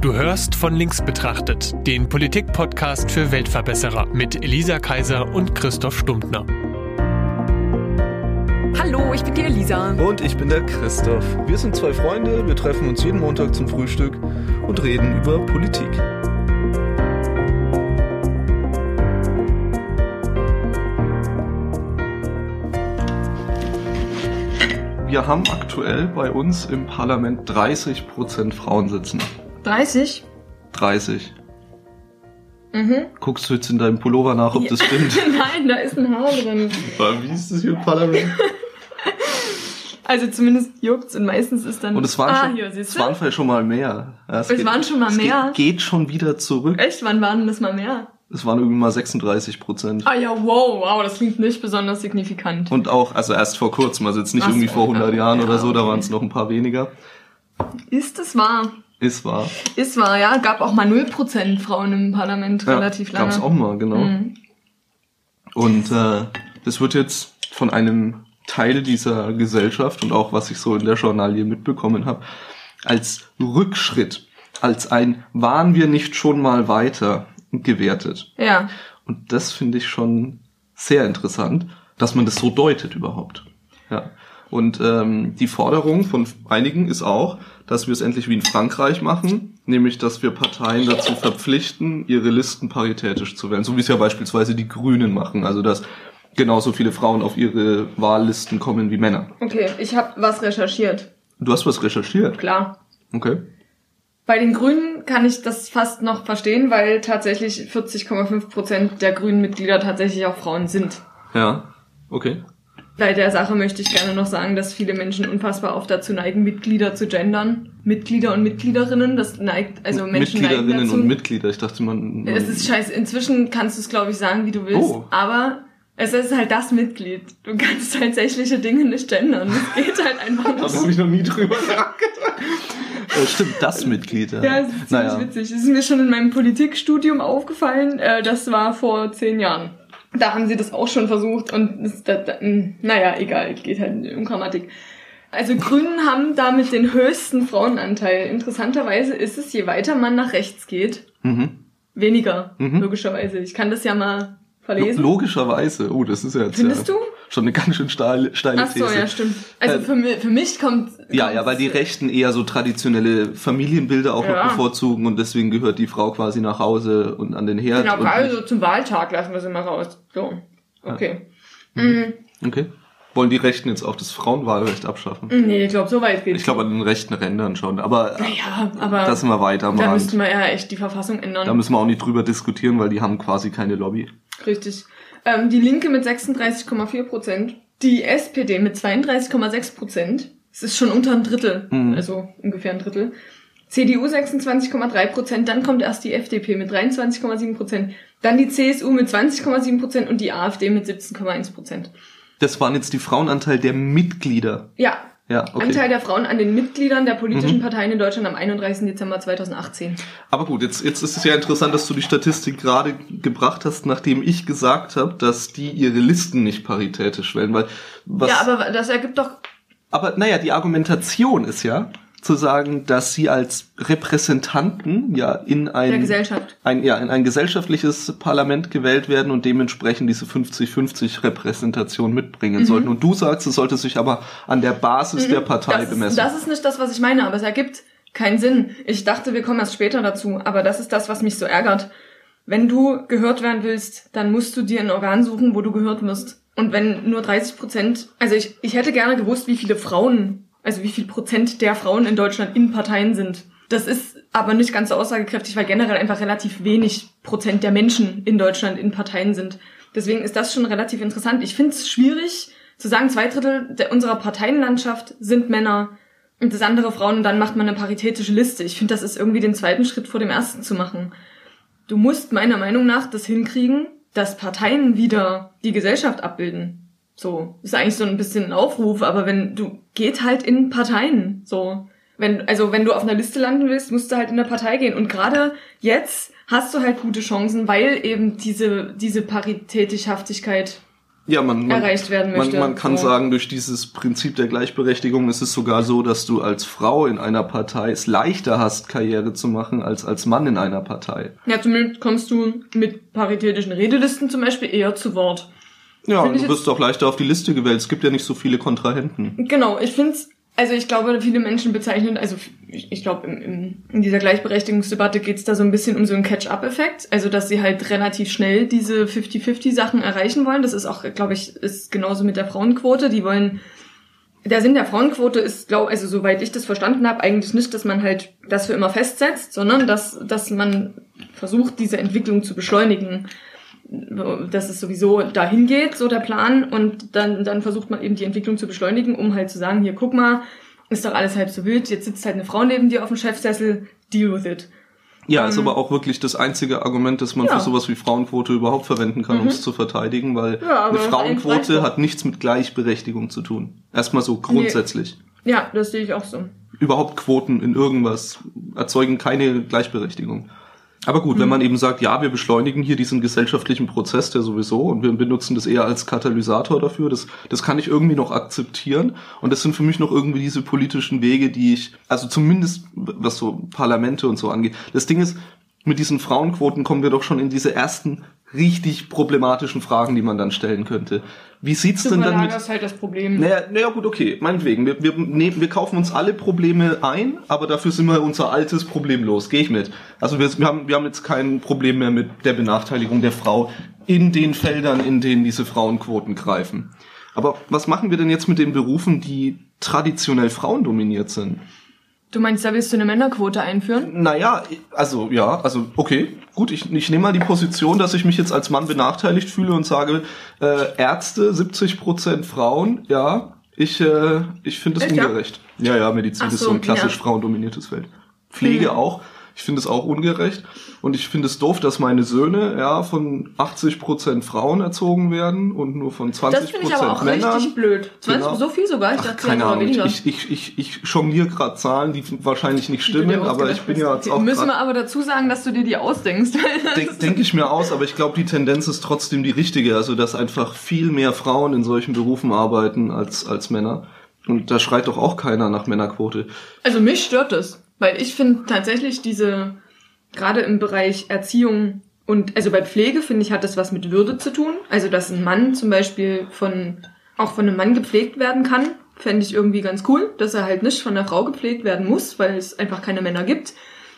Du hörst von links betrachtet, den Politik-Podcast für Weltverbesserer mit Elisa Kaiser und Christoph Stumptner. Hallo, ich bin die Elisa. Und ich bin der Christoph. Wir sind zwei Freunde, wir treffen uns jeden Montag zum Frühstück und reden über Politik. Wir haben aktuell bei uns im Parlament 30% Frauen sitzen. 30? 30. Mhm. Guckst du jetzt in deinem Pullover nach, ob das stimmt? Nein, da ist ein Haar drin. Wie ist das hier im Parlament? Also zumindest juckt's und meistens ist dann... Und es waren, ah, schon, hier, es waren vielleicht schon mal mehr. Ja, Es waren schon mal es mehr? Geht, geht schon wieder zurück. Echt, wann waren das mal mehr? Es waren irgendwie mal 36 Prozent. Ah ja, wow, wow, das klingt nicht besonders signifikant. Und auch, also erst vor kurzem, also jetzt nicht Ach irgendwie vor 100 ja, Jahren ja, oder so, da waren es noch ein paar weniger. Ist es wahr? Ist wahr. Ist wahr, ja. Gab auch mal 0% Frauen im Parlament relativ lange. Gab's auch mal, genau. Mhm. Und äh, das wird jetzt von einem Teil dieser Gesellschaft und auch was ich so in der Journalie mitbekommen habe, als Rückschritt, als ein waren wir nicht schon mal weiter gewertet. Ja. Und das finde ich schon sehr interessant, dass man das so deutet überhaupt. Ja. Und ähm, die Forderung von einigen ist auch, dass wir es endlich wie in Frankreich machen, nämlich dass wir Parteien dazu verpflichten, ihre Listen paritätisch zu wählen, so wie es ja beispielsweise die Grünen machen, also dass genauso viele Frauen auf ihre Wahllisten kommen wie Männer. Okay, ich habe was recherchiert. Du hast was recherchiert, Klar. okay? Bei den Grünen kann ich das fast noch verstehen, weil tatsächlich 40,5 Prozent der grünen Mitglieder tatsächlich auch Frauen sind. Ja, okay. Bei der Sache möchte ich gerne noch sagen, dass viele Menschen unfassbar oft dazu neigen, Mitglieder zu gendern. Mitglieder und Mitgliederinnen, das neigt, also Menschen neigen Mitgliederinnen dazu. und Mitglieder, ich dachte man... man es ist scheiße. Inzwischen kannst du es, glaube ich, sagen, wie du willst. Oh. Aber es ist halt das Mitglied. Du kannst tatsächliche Dinge nicht gendern. Das geht halt einfach Da nicht. habe ich noch nie drüber nachgedacht. Äh, stimmt, das Mitglied. Ja, Ja, das ist ziemlich naja. witzig. Das ist mir schon in meinem Politikstudium aufgefallen. Äh, das war vor zehn Jahren. Da haben sie das auch schon versucht und das, da, da, mh, naja, egal, geht halt um Grammatik. Also Grünen haben damit den höchsten Frauenanteil. Interessanterweise ist es, je weiter man nach rechts geht, Mhm. weniger, Mhm. logischerweise. Ich kann das ja mal verlesen. Logischerweise. Oh, das ist ja jetzt Findest ja du? Schon eine ganz schön steile, steile Ach so, These. ja, stimmt. Also Äh, für, für mich kommt... Ja, ja, weil die Rechten eher so traditionelle Familienbilder auch Ja. noch bevorzugen und deswegen gehört die Frau quasi nach Hause und an den Herd. Genau, gerade nicht- so zum Wahltag lassen wir sie mal raus. So, okay. Mhm. Okay. Wollen die Rechten jetzt auch das Frauenwahlrecht abschaffen? Nee, ich glaube, so weit geht's. Ich glaube an den rechten Rändern schon, aber Naja, aber das sind wir weiter da müssten wir ja echt die Verfassung ändern. Da müssen wir auch nicht drüber diskutieren, weil die haben quasi keine Lobby. Richtig. Ähm, die Linke mit 36,4 Prozent. Die SPD mit 32,6 Prozent. Es ist schon unter ein Drittel. Mhm. Also ungefähr ein Drittel. CDU 26,3 Prozent. Dann kommt erst die FDP mit 23,7 Prozent. Dann die CSU mit 20,7 Prozent und die AfD mit 17,1 Prozent. Das waren jetzt die Frauenanteil der Mitglieder. Ja. Ja, okay. Anteil der Frauen an den Mitgliedern der politischen Mhm. Parteien in Deutschland am 31. Dezember 2018. Aber gut, jetzt, jetzt ist es ja interessant, dass du die Statistik gerade gebracht hast, nachdem ich gesagt habe, dass die ihre Listen nicht paritätisch wählen, weil was, Ja, aber das ergibt doch aber naja, die Argumentation ist ja zu sagen, dass sie als Repräsentanten ja in ein, der Gesellschaft. ein, ja, in ein gesellschaftliches Parlament gewählt werden und dementsprechend diese 50-50 Repräsentation mitbringen sollten. Und du sagst, es sollte sich aber an der Basis der Partei Mhm. das, bemessen. Ist, das ist nicht das, was ich meine, aber es ergibt keinen Sinn. Ich dachte, wir kommen erst später dazu, aber das ist das, was mich so ärgert. Wenn du gehört werden willst, dann musst du dir ein Organ suchen, wo du gehört wirst. Und wenn nur 30 Prozent, also ich, ich hätte gerne gewusst, wie viele Frauen, also wie viel Prozent der Frauen in Deutschland in Parteien sind. Das ist aber nicht ganz so aussagekräftig, weil generell einfach relativ wenig Prozent der Menschen in Deutschland in Parteien sind. Deswegen ist das schon relativ interessant. Ich finde es schwierig zu sagen, zwei Drittel der, unserer Parteienlandschaft sind Männer und das andere Frauen und dann macht man eine paritätische Liste. Ich finde, das ist irgendwie den zweiten Schritt vor dem ersten zu machen. Du musst meiner Meinung nach das hinkriegen, dass Parteien wieder die Gesellschaft abbilden. So, ist eigentlich so ein bisschen ein Aufruf, aber wenn du geht halt in Parteien, so. Wenn also wenn du auf einer Liste landen willst, musst du halt in der Partei gehen und gerade jetzt hast du halt gute Chancen, weil eben diese diese Paritätischhaftigkeit ja, man, man, erreicht werden man, möchte. man kann So. sagen, durch dieses Prinzip der Gleichberechtigung ist es sogar so, dass du als Frau in einer Partei es leichter hast, Karriere zu machen, als als Mann in einer Partei. Ja, zumindest kommst du mit paritätischen Redelisten zum Beispiel eher zu Wort. Ja, du wirst auch leichter auf die Liste gewählt. Es gibt ja nicht so viele Kontrahenten. Genau, ich finde also ich glaube, viele Menschen bezeichnen, also ich, ich glaube, in, in, dieser Gleichberechtigungsdebatte geht es da so ein bisschen um so einen Catch-up-Effekt, also dass sie halt relativ schnell diese 50-50-Sachen erreichen wollen. Das ist auch, glaube ich, ist genauso mit der Frauenquote. Die wollen, der Sinn der Frauenquote ist, glaube also soweit ich das verstanden habe, eigentlich nicht, dass man halt das für immer festsetzt, sondern dass, dass man versucht, diese Entwicklung zu beschleunigen dass es sowieso dahin geht, so der Plan, und dann, dann versucht man eben die Entwicklung zu beschleunigen, um halt zu sagen, hier, guck mal, ist doch alles halb so wild, jetzt sitzt halt eine Frau neben dir auf dem Chefsessel, deal with it. Ja, ist aber auch wirklich das einzige Argument, das man Ja. für sowas wie Frauenquote überhaupt verwenden kann, um es zu verteidigen, weil Ja, eine Frauenquote hat nichts mit Gleichberechtigung zu tun. Erstmal so grundsätzlich. Ja, das sehe ich auch so. Überhaupt Quoten in irgendwas erzeugen keine Gleichberechtigung. Aber gut, Mhm. wenn man eben sagt, ja, wir beschleunigen hier diesen gesellschaftlichen Prozess, der sowieso, und wir benutzen das eher als Katalysator dafür, das, das kann ich irgendwie noch akzeptieren. Und das sind für mich noch irgendwie diese politischen Wege, die ich, also zumindest was so Parlamente und so angeht. Das Ding ist, mit diesen Frauenquoten kommen wir doch schon in diese ersten richtig problematischen Fragen, die man dann stellen könnte. Wie sieht's denn dann mit verlagerst halt das Problem. naja, naja, gut, okay, meinetwegen. Wir, wir, nee, wir kaufen uns alle Probleme ein, aber dafür sind wir unser altes Problem los. Gehe ich mit. Also wir, wir, haben, wir haben jetzt kein Problem mehr mit der Benachteiligung der Frau in den Feldern, in denen diese Frauenquoten greifen. Aber was machen wir denn jetzt mit den Berufen, die traditionell frauendominiert sind? Du meinst, da willst du eine Männerquote einführen? Naja, also ja, also okay, gut, ich, ich nehme mal die Position, dass ich mich jetzt als Mann benachteiligt fühle und sage, äh, Ärzte 70% Frauen, ja, ich, äh, ich finde es ungerecht. Ja? ja, Medizin Ach ist so, so ein klassisch ja. frauendominiertes Feld. Pflege Mhm. auch. Ich finde es auch ungerecht. Und ich finde es doof, dass meine Söhne ja von 80% Frauen erzogen werden und nur von 20% Das finde ich aber auch Männern. richtig blöd. 20, Genau. So viel sogar? Ich dachte, Keine sogar Ahnung, weniger. ich, ich, ich, ich jongliere gerade Zahlen, die wahrscheinlich nicht stimmen, aber ich bin ja jetzt Okay, auch Müssen wir aber dazu sagen, dass du dir die ausdenkst. Denke denk ich mir aus, aber ich glaube, die Tendenz ist trotzdem die richtige. Also, dass einfach viel mehr Frauen in solchen Berufen arbeiten als, als Männer. Und da schreit doch auch keiner nach Männerquote. Also mich stört das, weil ich finde tatsächlich diese, gerade im Bereich Erziehung und, also bei Pflege finde ich, hat das was mit Würde zu tun. Also, dass ein Mann zum Beispiel von, auch von einem Mann gepflegt werden kann, fände ich irgendwie ganz cool, dass er halt nicht von einer Frau gepflegt werden muss, weil es einfach keine Männer gibt.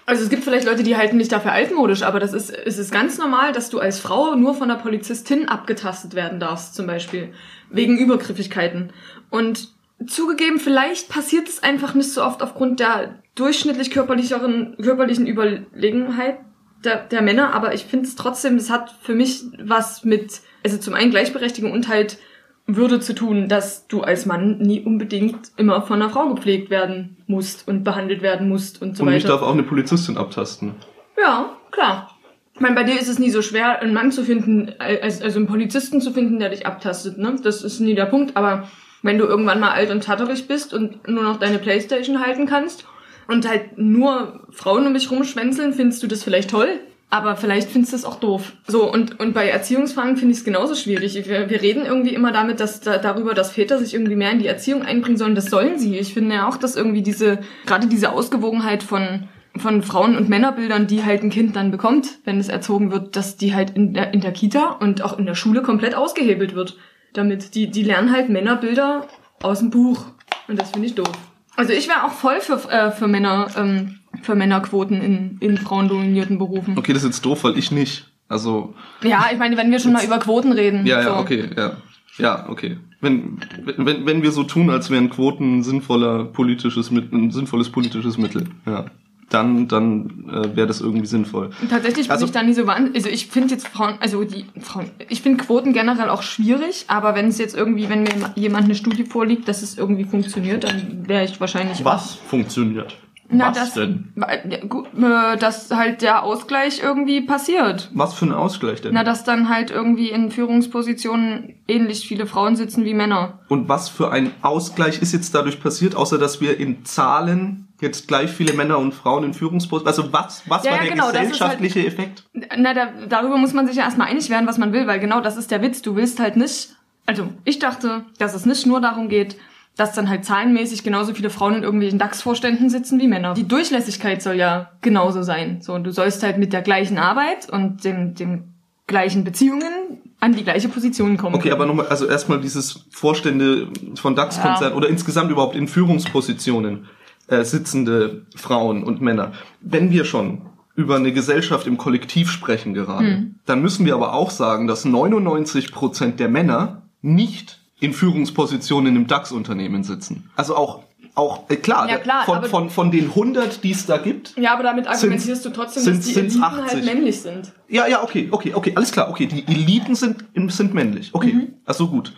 Also es gibt vielleicht Leute, die halten dich dafür altmodisch, aber das ist, es ist ganz normal, dass du als Frau nur von der Polizistin abgetastet werden darfst, zum Beispiel. Wegen Übergriffigkeiten. Und zugegeben, vielleicht passiert es einfach nicht so oft aufgrund der durchschnittlich körperlicheren, körperlichen Überlegenheit der, der Männer, aber ich finde es trotzdem, es hat für mich was mit, also zum einen Gleichberechtigung und halt Würde zu tun, dass du als Mann nie unbedingt immer von einer Frau gepflegt werden musst und behandelt werden musst und so Und weiter. ich darf auch eine Polizistin abtasten. Ja, klar. Ich meine, bei dir ist es nie so schwer, einen Mann zu finden, also, also einen Polizisten zu finden, der dich abtastet, ne? Das ist nie der Punkt, aber wenn du irgendwann mal alt und tatterig bist und nur noch deine Playstation halten kannst und halt nur Frauen um dich rumschwänzeln, findest du das vielleicht toll, aber vielleicht findest du es auch doof. So, und, und bei Erziehungsfragen finde ich es genauso schwierig. Wir, wir reden irgendwie immer damit, dass da, darüber, dass Väter sich irgendwie mehr in die Erziehung einbringen sollen. Das sollen sie. Ich finde ja auch, dass irgendwie diese, gerade diese Ausgewogenheit von, von Frauen- und Männerbildern, die halt ein Kind dann bekommt, wenn es erzogen wird, dass die halt in der, in der Kita und auch in der Schule komplett ausgehebelt wird. Damit die, die lernen halt Männerbilder aus dem Buch. Und das finde ich doof. Also ich wäre auch voll für, äh, für Männer, ähm, für Männerquoten in, in frauendominierten Berufen. Okay, das ist jetzt doof, weil ich nicht. Also, Ja, ich meine, wenn wir schon mal über Quoten reden. ja, so. ja, okay, ja. Ja, okay. Wenn, wenn, wenn wir so tun, als wären Quoten ein sinnvoller politisches ein sinnvolles politisches Mittel, ja, dann, dann äh, wäre das irgendwie sinnvoll. Tatsächlich bin Also- ich da nie so wahnsinnig. Also ich finde jetzt Frauen, also die Frauen, ich finde Quoten generell auch schwierig, aber wenn es jetzt irgendwie, wenn mir jemand eine Studie vorliegt, dass es irgendwie funktioniert, dann wäre ich wahrscheinlich Was funktioniert? Na, Was das, denn? Äh, dass halt der Ausgleich irgendwie passiert. Was für ein Ausgleich denn? Na, dass dann halt irgendwie in Führungspositionen ähnlich viele Frauen sitzen wie Männer. Und was für ein Ausgleich ist jetzt dadurch passiert, außer dass wir in Zahlen jetzt gleich viele Männer und Frauen in Führungspositionen, also was, was Ja, war ja, der genau, ist gesellschaftliche Effekt? Na, da, darüber muss man sich ja erstmal einig werden, was man will, weil genau das ist der Witz. Du willst halt nicht, also ich dachte, dass es nicht nur darum geht, dass dann halt zahlenmäßig genauso viele Frauen in irgendwelchen DAX-Vorständen sitzen wie Männer. Die Durchlässigkeit soll ja genauso sein. So, und du sollst halt mit der gleichen Arbeit und dem, dem gleichen Beziehungen an die gleiche Position kommen. Okay, aber nochmal, also erstmal dieses Vorstände von DAX-Konzernen Ja. oder insgesamt überhaupt in Führungspositionen äh, sitzende Frauen und Männer. Wenn wir schon über eine Gesellschaft im Kollektiv sprechen gerade, Hm. dann müssen wir aber auch sagen, dass 99 Prozent der Männer nicht in Führungspositionen im DAX-Unternehmen sitzen. Also auch, auch äh, klar, Ja, klar, von, von, von den 100, die es da gibt, Ja, aber damit argumentierst du trotzdem, dass sind's- die Eliten 80. halt männlich sind. Ja, ja, okay, okay, okay, alles klar, okay. Die Eliten sind, sind männlich. Okay, Mhm. ach so gut.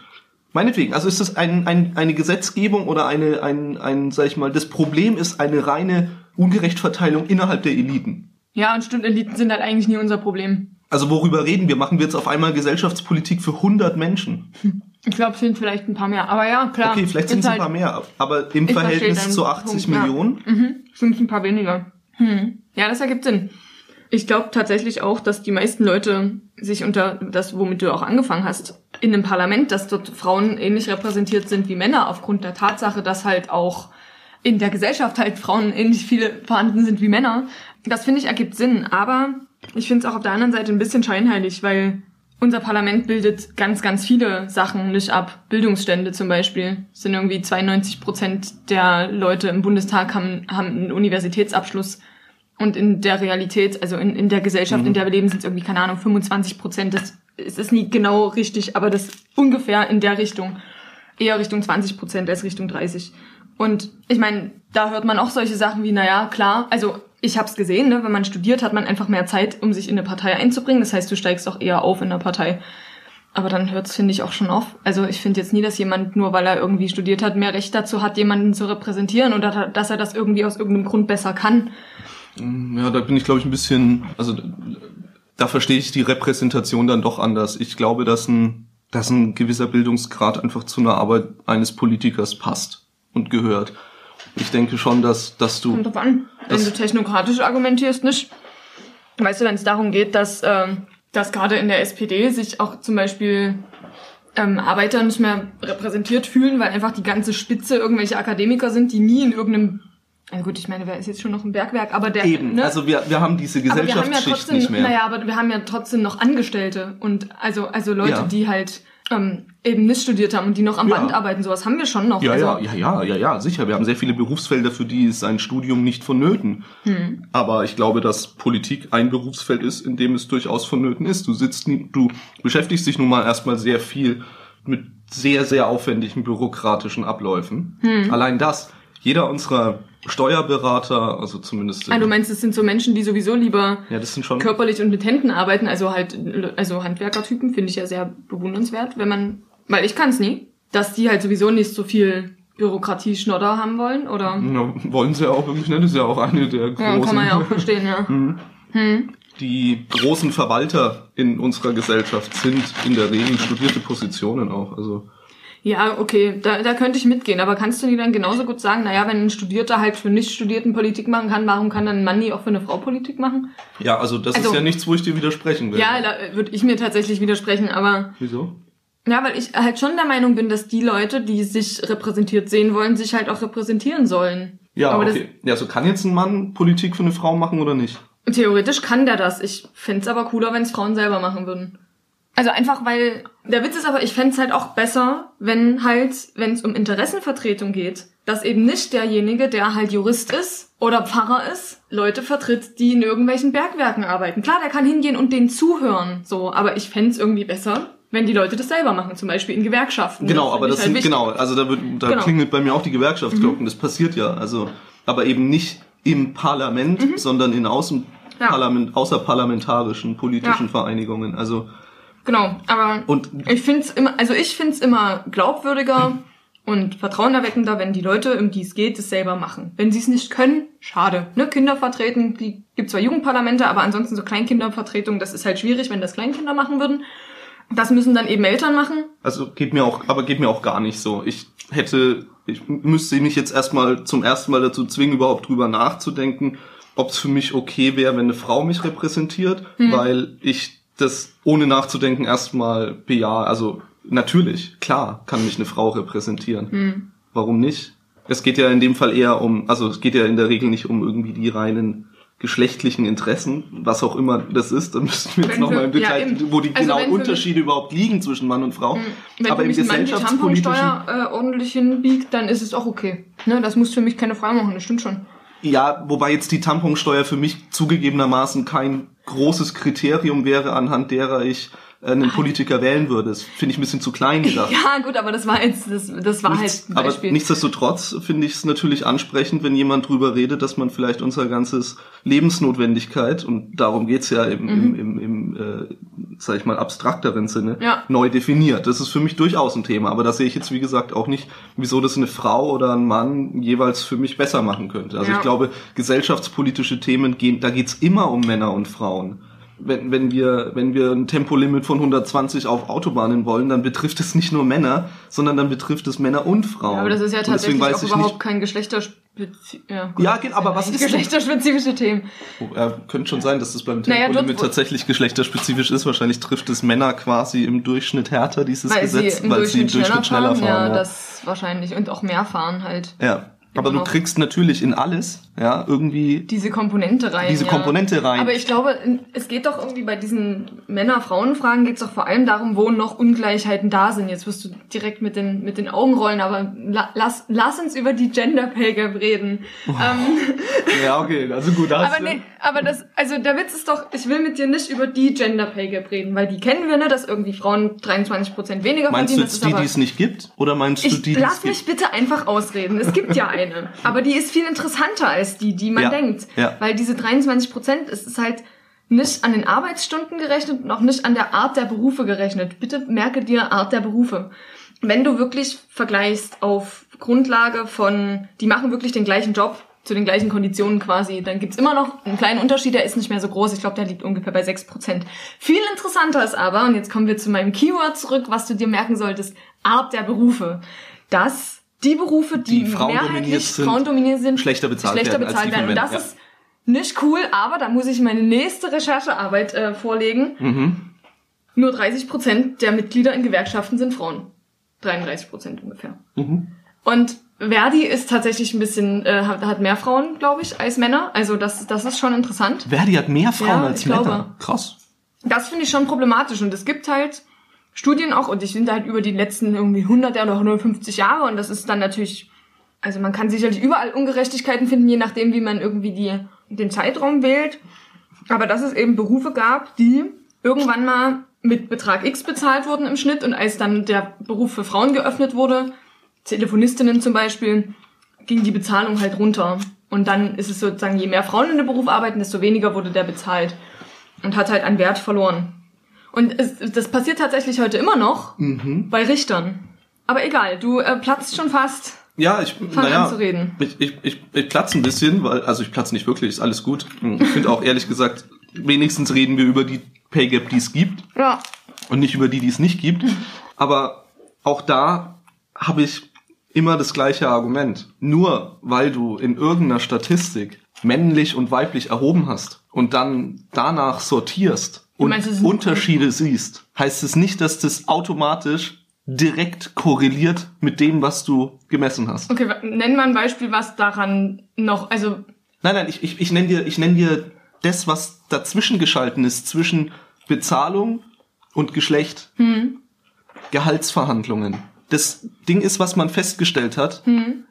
Meinetwegen, also ist das ein, ein, eine Gesetzgebung oder eine, ein, ein, sag ich mal, das Problem ist eine reine Ungerechtverteilung innerhalb der Eliten. Ja, und stimmt, Eliten sind halt eigentlich nie unser Problem. Also worüber reden wir? Machen wir jetzt auf einmal Gesellschaftspolitik für 100 Menschen? Ich glaube, es sind vielleicht ein paar mehr. Aber ja, klar. Okay, vielleicht sind es ein halt, paar mehr, aber im Verhältnis zu 80 Punkt, ja. Millionen? Mhm, sind ein paar weniger. Hm. Ja, das ergibt Sinn. Ich glaube tatsächlich auch, dass die meisten Leute sich unter das, womit du auch angefangen hast, in einem Parlament, dass dort Frauen ähnlich repräsentiert sind wie Männer, aufgrund der Tatsache, dass halt auch in der Gesellschaft halt Frauen ähnlich viele vorhanden sind wie Männer. Das finde ich ergibt Sinn. Aber ich finde es auch auf der anderen Seite ein bisschen scheinheilig, weil unser Parlament bildet ganz, ganz viele Sachen nicht ab. Bildungsstände zum Beispiel. Es sind irgendwie 92 Prozent der Leute im Bundestag haben, haben einen Universitätsabschluss. Und in der Realität, also in, in der Gesellschaft, in der wir leben, sind es irgendwie, keine Ahnung, 25 Prozent. Das es ist nie genau richtig, aber das ungefähr in der Richtung. Eher Richtung 20 Prozent als Richtung 30. Und ich meine, da hört man auch solche Sachen wie, naja, klar, also ich habe es gesehen, ne, wenn man studiert, hat man einfach mehr Zeit, um sich in eine Partei einzubringen. Das heißt, du steigst auch eher auf in der Partei. Aber dann hört's finde ich, auch schon auf. Also ich finde jetzt nie, dass jemand, nur weil er irgendwie studiert hat, mehr Recht dazu hat, jemanden zu repräsentieren oder dass er das irgendwie aus irgendeinem Grund besser kann. Ja, da bin ich, glaube ich, ein bisschen, also da verstehe ich die Repräsentation dann doch anders. Ich glaube, dass ein, dass ein gewisser Bildungsgrad einfach zu einer Arbeit eines Politikers passt und gehört. Ich denke schon, dass, dass du. Kommt drauf an. Wenn du technokratisch argumentierst, nicht. Weißt du, wenn es darum geht, dass, ähm, dass gerade in der SPD sich auch zum Beispiel ähm, Arbeiter nicht mehr repräsentiert fühlen, weil einfach die ganze Spitze irgendwelche Akademiker sind, die nie in irgendeinem, also gut, ich meine, wer ist jetzt schon noch ein Bergwerk, aber der, Eben, ne? also wir, wir haben diese aber wir haben ja Gesellschaftsschicht trotzdem, nicht mehr. naja, aber wir haben ja trotzdem noch Angestellte und also, also Leute, Ja. die halt ähm, eben nicht studiert haben und die noch am Ja. Band arbeiten, sowas haben wir schon noch. Ja, also, ja, ja, ja, ja, ja, sicher. Wir haben sehr viele Berufsfelder, für die ist ein Studium nicht vonnöten. Hm. Aber ich glaube, dass Politik ein Berufsfeld ist, in dem es durchaus vonnöten ist. Du sitzt, du beschäftigst dich nun mal erstmal sehr viel mit sehr, sehr aufwendigen bürokratischen Abläufen. Hm. Allein das. Jeder unserer Steuerberater, also zumindest, Ah, du meinst, es sind so Menschen, die sowieso lieber ja, das sind schon, körperlich und mit Händen arbeiten, also halt, also Handwerkertypen, finde ich ja sehr bewundernswert, wenn man, weil ich kann es nie, dass die halt sowieso nicht so viel Bürokratie-Schnodder haben wollen, oder? ja, wollen sie ja auch wirklich, ne? Das ist ja auch eine der großen. Ja, kann man ja auch verstehen, ja. die großen Verwalter in unserer Gesellschaft sind in der Regel studierte Positionen auch. Also Ja, okay, da, da könnte ich mitgehen, aber kannst du dir dann genauso gut sagen, naja, wenn ein Studierter halt für Nicht-Studierten Politik machen kann, warum kann dann ein Mann nie auch für eine Frau Politik machen? ja, also das Also- ist ja nichts, wo ich dir widersprechen will. Ja, da würde ich mir tatsächlich widersprechen, aber Wieso? Ja, weil ich halt schon der Meinung bin, dass die Leute, die sich repräsentiert sehen wollen, sich halt auch repräsentieren sollen. Ja, aber okay. Ja, so kann jetzt ein Mann Politik für eine Frau machen oder nicht? theoretisch kann der das. Ich fänd's aber cooler, wenn es Frauen selber machen würden. Also einfach, weil der Witz ist aber, ich fänd's halt auch besser, wenn halt, wenn es um Interessenvertretung geht, dass eben nicht derjenige, der halt Jurist ist oder Pfarrer ist, Leute vertritt, die in irgendwelchen Bergwerken arbeiten. Klar, der kann hingehen und denen zuhören, so, aber ich fänd's irgendwie besser, wenn die Leute das selber machen, zum Beispiel in Gewerkschaften. Genau, find aber das halt sind wichtig. genau, also da wird da Genau. klingelt bei mir auch die Gewerkschaftsglocken, das passiert ja, also aber eben nicht im Parlament, sondern in außen Mhm. Ja. Parlament, außerparlamentarischen politischen Ja. Vereinigungen. Also Genau, aber und ich find's immer, also ich find's immer glaubwürdiger und vertrauenerweckender, wenn die Leute, um die es geht, es selber machen. Wenn sie es nicht können, schade. Ne, Kinder vertreten, die gibt zwar Jugendparlamente, aber ansonsten so Kleinkindervertretung, das ist halt schwierig, wenn das Kleinkinder machen würden. Das müssen dann eben Eltern machen. Also geht mir auch, aber geht mir auch gar nicht so. Ich hätte, ich müsste mich jetzt erstmal zum ersten Mal dazu zwingen, überhaupt drüber nachzudenken, ob es für mich okay wäre, wenn eine Frau mich repräsentiert, weil ich das ohne nachzudenken erstmal bejahe. Also natürlich, klar, kann mich eine Frau repräsentieren. Hm. Warum nicht? Es geht ja in dem Fall eher um, also es geht ja in der Regel nicht um irgendwie die reinen geschlechtlichen Interessen, was auch immer das ist, da müssten wir jetzt nochmal im Detail, ja, wo die Also genauen Unterschiede überhaupt liegen zwischen Mann und Frau. Wenn Aber im mich gesellschaftspolitischen, Tamponsteuer äh, ordentlich hinbiegt, dann ist es auch okay. Ne, das muss für mich keine Frau machen, das stimmt schon. ja, wobei jetzt die Tamponsteuer für mich zugegebenermaßen kein großes Kriterium wäre, anhand derer ich äh, einen Politiker wählen würde. Das finde ich ein bisschen zu klein gedacht. Ja, gut, aber das war jetzt, das, das war Nichts, halt ein aber Beispiel. nichtsdestotrotz finde ich es natürlich ansprechend, wenn jemand drüber redet, dass man vielleicht unser ganzes Lebensnotwendigkeit, und darum geht's ja im, im, im, im äh, sag ich mal, abstrakteren Sinne. Ja. neu definiert. Das ist für mich durchaus ein Thema, aber da sehe ich jetzt, wie gesagt, auch nicht, wieso das eine Frau oder ein Mann jeweils für mich besser machen könnte. Also Ja. ich glaube, gesellschaftspolitische Themen gehen, da geht's immer um Männer und Frauen. Wenn, wenn, wir, wenn wir ein Tempolimit von 120 auf Autobahnen wollen, dann betrifft es nicht nur Männer, sondern dann betrifft es Männer und Frauen. Ja, aber das ist ja tatsächlich auch überhaupt nicht, kein geschlechterspezifisch. Ja, gut, Ja, geht, aber das was ist geschlechterspezifische Themen? Oh, ja, könnte schon sein, dass das beim Naja, Tempolimit dort- tatsächlich geschlechterspezifisch ist. Wahrscheinlich trifft es Männer quasi im Durchschnitt härter, dieses Weil Gesetz, sie weil sie im Durchschnitt schneller fahren. ja, ja. das wahrscheinlich. Und auch mehr fahren halt. ja. Aber du noch. kriegst natürlich in alles, ja, irgendwie Diese Komponente rein. diese ja. Komponente rein. Aber ich glaube, es geht doch irgendwie bei diesen Männer-Frauen-Fragen geht es doch vor allem darum, wo noch Ungleichheiten da sind. Jetzt wirst du direkt mit den, mit den Augen rollen, aber la, lass, lass uns über die Gender Pay Gap reden. Ähm, ja, okay, also gut, da hast aber du- nee, aber das, also der Witz ist doch, ich will mit dir nicht über die Gender Pay Gap reden, weil die kennen wir, ne, dass irgendwie Frauen 23% weniger Meinst verdienen. du das jetzt die, die es nicht gibt? Oder meinst du ich die, die lass mich gibt? bitte einfach ausreden. Es gibt ja eine. Aber die ist viel interessanter als die, die man Ja, denkt. ja. Weil diese 23 Prozent, es ist halt nicht an den Arbeitsstunden gerechnet und auch nicht an der Art der Berufe gerechnet. Bitte merke dir Art der Berufe. Wenn du wirklich vergleichst auf Grundlage von, die machen wirklich den gleichen Job zu den gleichen Konditionen quasi, dann gibt's immer noch einen kleinen Unterschied, der ist nicht mehr so groß. Ich glaube, der liegt ungefähr bei 6 Prozent. Viel interessanter ist aber, und jetzt kommen wir zu meinem Keyword zurück, was du dir merken solltest, Art der Berufe. Dass die Berufe, die, Die frauendominiert mehrheitlich sind, frauendominiert sind, schlechter bezahlt schlechter werden bezahlt von werden. Und das ist nicht cool, aber da muss ich meine nächste Recherchearbeit äh, vorlegen. Mhm. Nur 30 Prozent der Mitglieder in Gewerkschaften sind Frauen. 33 Prozent ungefähr. Mhm. Und Verdi ist tatsächlich ein bisschen, äh, hat, mehr Frauen, glaube ich, als Männer. Also das, das ist schon interessant. Verdi hat mehr Frauen Ja, als ich Männer. glaube. Krass. Das finde ich schon problematisch. Und es gibt halt Studien auch, und ich finde halt über die letzten irgendwie 100 oder 150 Jahre. Und das ist dann natürlich, also man kann sicherlich überall Ungerechtigkeiten finden, je nachdem, wie man irgendwie die, den Zeitraum wählt. Aber dass es eben Berufe gab, die irgendwann mal mit Betrag X bezahlt wurden im Schnitt. Und als dann der Beruf für Frauen geöffnet wurde, Telefonistinnen zum Beispiel, ging die Bezahlung halt runter. Und dann ist es sozusagen, je mehr Frauen in dem Beruf arbeiten, desto weniger wurde der bezahlt. Und hat halt an Wert verloren. Und es, das passiert tatsächlich heute immer noch Mhm. bei Richtern. Aber egal, du äh, platzt schon fast. Ja, ich, naja, an zu reden. Ich, ich, ich, ich platze ein bisschen, weil, also ich platze nicht wirklich, ist alles gut. Ich finde auch ehrlich gesagt, wenigstens reden wir über die Pay Gap, die es gibt Ja. und nicht über die, die es nicht gibt. Aber auch da habe ich immer das gleiche Argument. Nur weil du in irgendeiner Statistik männlich und weiblich erhoben hast und dann danach sortierst und meinst, Unterschiede siehst, heißt es nicht, dass das automatisch direkt korreliert mit dem, was du gemessen hast. Okay, nenn mal ein Beispiel, was daran noch, also, Nein, nein, ich, ich, ich nenne dir, ich nenn dir das, was dazwischen geschalten ist, zwischen Bezahlung und Geschlecht. Gehaltsverhandlungen. Das Ding ist, was man festgestellt hat,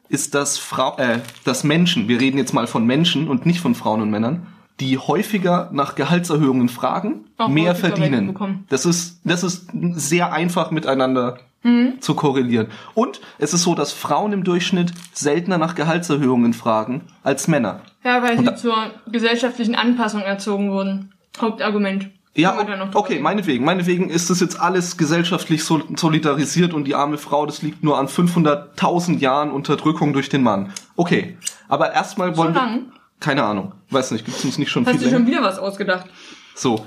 ist, dass Frau, äh, dass Menschen, wir reden jetzt mal von Menschen und nicht von Frauen und Männern, die häufiger nach Gehaltserhöhungen fragen, Auch mehr verdienen. Das ist, das ist sehr einfach miteinander zu korrelieren. Und es ist so, dass Frauen im Durchschnitt seltener nach Gehaltserhöhungen fragen als Männer. ja, weil Und sie zur gesellschaftlichen Anpassung erzogen wurden. Hauptargument. Ja, okay, reden. meinetwegen. Meinetwegen ist das jetzt alles gesellschaftlich sol- solidarisiert und die arme Frau, das liegt nur an 500.000 Jahren Unterdrückung durch den Mann. Okay, aber erstmal wollen lang? wir... Keine Ahnung, weiß nicht, gibt es uns nicht schon Hast viel du schon wieder was ausgedacht? So,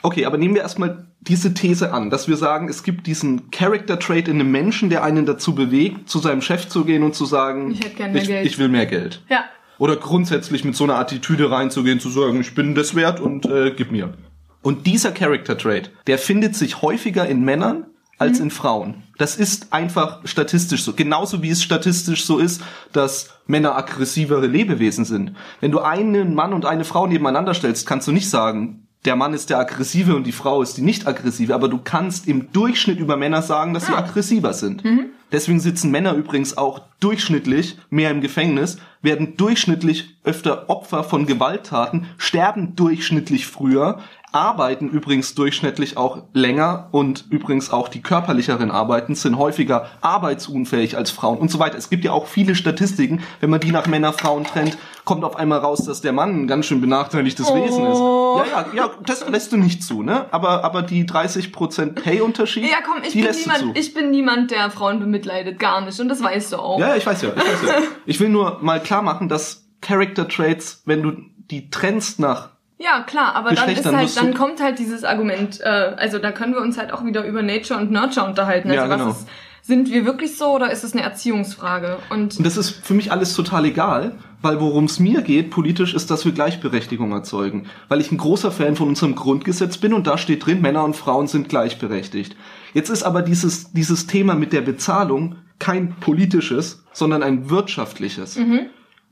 okay, aber nehmen wir erstmal diese These an, dass wir sagen, es gibt diesen Character Trait in einem Menschen, der einen dazu bewegt, zu seinem Chef zu gehen und zu sagen, Ich hätte gern mehr ich, Geld. ich will mehr Geld. Ja. Oder grundsätzlich mit so einer Attitüde reinzugehen, zu sagen, ich bin das wert und äh, gib mir. Und dieser Character Trait, der findet sich häufiger in Männern als in Frauen. Das ist einfach statistisch so. Genauso wie es statistisch so ist, dass Männer aggressivere Lebewesen sind. Wenn du einen Mann und eine Frau nebeneinander stellst, kannst du nicht sagen, der Mann ist der aggressive und die Frau ist die nicht aggressive, aber du kannst im Durchschnitt über Männer sagen, dass sie aggressiver sind. Deswegen sitzen Männer übrigens auch durchschnittlich mehr im Gefängnis, werden durchschnittlich öfter Opfer von Gewalttaten, sterben durchschnittlich früher, arbeiten übrigens durchschnittlich auch länger und übrigens auch die körperlicheren Arbeiten sind häufiger arbeitsunfähig als Frauen und so weiter. Es gibt ja auch viele Statistiken, wenn man die nach Männer, Frauen trennt, kommt auf einmal raus, dass der Mann ein ganz schön benachteiligtes Oh. Wesen ist. Ja, ja, ja, das lässt du nicht zu, ne? Aber, aber die 30% Pay-Unterschied, Ja, komm, ich die bin, lässt du niemand, zu. ich bin niemand, der Frauen bemitleidet. Gar nicht. Und das weißt du auch. Ja, ja, ich weiß ja, ich weiß ja. Ich will nur mal klar machen, dass Character Traits, wenn du die trennst nach Ja, klar, aber dann ist halt, dann kommt halt dieses Argument, äh, also da können wir uns halt auch wieder über Nature und Nurture unterhalten. Also Ja, genau. was ist, sind wir wirklich so oder ist es eine Erziehungsfrage? Und Und das ist für mich alles total egal, weil worum es mir geht politisch ist, dass wir Gleichberechtigung erzeugen. Weil ich ein großer Fan von unserem Grundgesetz bin und da steht drin, Männer und Frauen sind gleichberechtigt. Jetzt ist aber dieses, dieses Thema mit der Bezahlung kein politisches, sondern ein wirtschaftliches.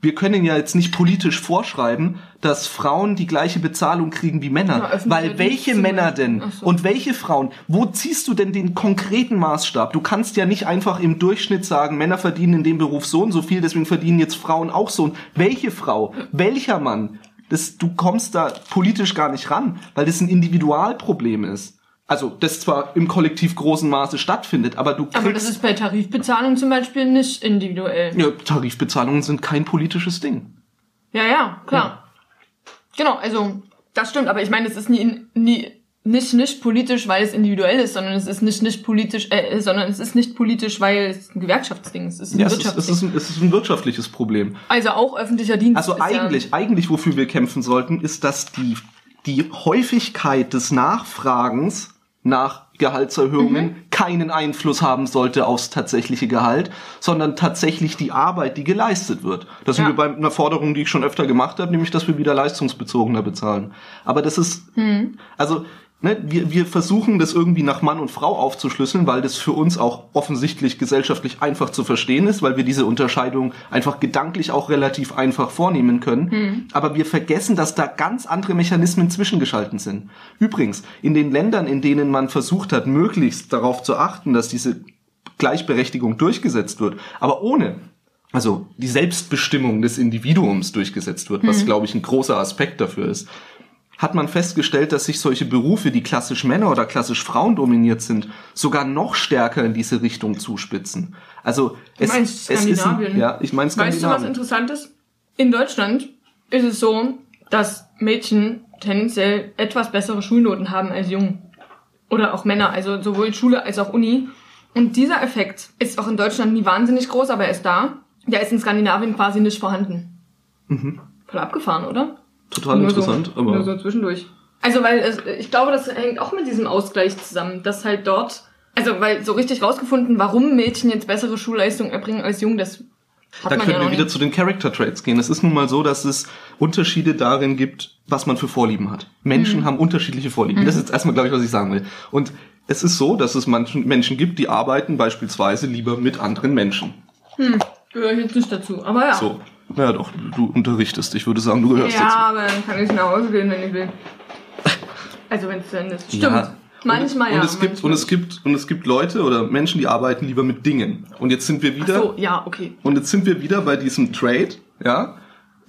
Wir können ja jetzt nicht politisch vorschreiben, dass Frauen die gleiche Bezahlung kriegen wie Männer. Ja, weil welche Männer denn so. und welche Frauen? Wo ziehst du denn den konkreten Maßstab? Du kannst ja nicht einfach im Durchschnitt sagen, Männer verdienen in dem Beruf so und so viel, deswegen verdienen jetzt Frauen auch so. Und welche Frau? Welcher Mann? Das, du kommst da politisch gar nicht ran, weil das ein Individualproblem ist. Also, das zwar im kollektiv großen Maße stattfindet, aber du kriegst... aber das ist bei Tarifbezahlung zum Beispiel nicht individuell. ja, Tarifbezahlungen sind kein politisches Ding. Ja, ja, klar. Genau, also das stimmt, aber ich meine, es ist nie, nie nicht nicht politisch, weil es individuell ist, sondern es ist nicht nicht politisch, äh, sondern es ist nicht politisch, weil es ein Gewerkschaftsding ist. Es ist ein Ja, es ist, es, ist ein, es ist ein wirtschaftliches Problem. also auch öffentlicher Dienst. Also eigentlich, eigentlich, wofür wir kämpfen sollten, ist, dass die, die Häufigkeit des Nachfragens nach Gehaltserhöhungen Mhm. keinen Einfluss haben sollte aufs tatsächliche Gehalt, sondern tatsächlich die Arbeit, die geleistet wird. Das sind Ja. wir bei einer Forderung, die ich schon öfter gemacht habe, nämlich, dass wir wieder leistungsbezogener bezahlen. Aber das ist, Mhm. also, ne, wir, wir versuchen das irgendwie nach Mann und Frau aufzuschlüsseln, weil das für uns auch offensichtlich gesellschaftlich einfach zu verstehen ist, weil wir diese Unterscheidung einfach gedanklich auch relativ einfach vornehmen können. Aber wir vergessen, dass da ganz andere Mechanismen zwischengeschalten sind. Übrigens, in den Ländern, in denen man versucht hat, möglichst darauf zu achten, dass diese Gleichberechtigung durchgesetzt wird, aber ohne also die Selbstbestimmung des Individuums durchgesetzt wird, was glaube ich ein großer Aspekt dafür ist, hat man festgestellt, dass sich solche Berufe, die klassisch Männer oder klassisch Frauen dominiert sind, sogar noch stärker in diese Richtung zuspitzen. Also es, meinst es ist ein, ja, ich meine Weißt du, was Skandinavien. interessant ist? In Deutschland ist es so, dass Mädchen tendenziell etwas bessere Schulnoten haben als Jungen. Oder auch Männer, also sowohl Schule als auch Uni. Und dieser Effekt ist auch in Deutschland nie wahnsinnig groß, aber er ist da. Der ist in Skandinavien quasi nicht vorhanden. Voll abgefahren, oder? Total Nur interessant, so, aber Nur so zwischendurch. Also, weil es, ich glaube, das hängt auch mit diesem Ausgleich zusammen, dass halt dort, also, weil so richtig rausgefunden, warum Mädchen jetzt bessere Schulleistungen erbringen als Jungen, das hat da können ja wir wieder nicht. zu den Character Traits gehen. Es ist nun mal so, dass es Unterschiede darin gibt, was man für Vorlieben hat. Menschen Mhm. haben unterschiedliche Vorlieben. Das ist jetzt erstmal, glaube ich, was ich sagen will. Und es ist so, dass es manchen Menschen gibt, die arbeiten beispielsweise lieber mit anderen Menschen. Gehöre ich jetzt nicht dazu, aber ja. So. Naja doch, du unterrichtest. Ich würde sagen, du gehörst ja, dazu. aber dann kann ich nach Hause gehen, wenn ich will. Also, wenn es Ende ist. Stimmt. Ja. Manchmal und, ja. und es gibt manchmal und es gibt und es gibt Leute oder Menschen, die arbeiten lieber mit Dingen. Und jetzt sind wir wieder So, ja, okay. und jetzt sind wir wieder bei diesem Trade, ja,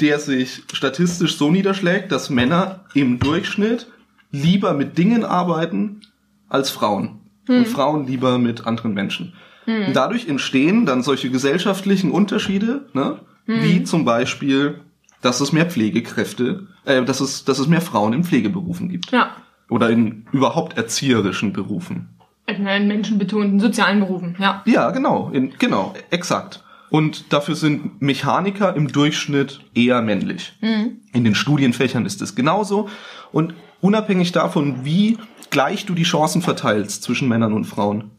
der sich statistisch so niederschlägt, dass Männer im Durchschnitt lieber mit Dingen arbeiten als Frauen und Frauen lieber mit anderen Menschen. Und dadurch entstehen dann solche gesellschaftlichen Unterschiede, ne, wie zum Beispiel, dass es mehr Pflegekräfte, äh, dass es dass es mehr Frauen in Pflegeberufen gibt Ja. oder in überhaupt erzieherischen Berufen. In menschenbetonten sozialen Berufen, ja. Ja, genau, in, genau, exakt. Und dafür sind Mechaniker im Durchschnitt eher männlich. In den Studienfächern ist es genauso. Und unabhängig davon, wie gleich du die Chancen verteilst zwischen Männern und Frauen,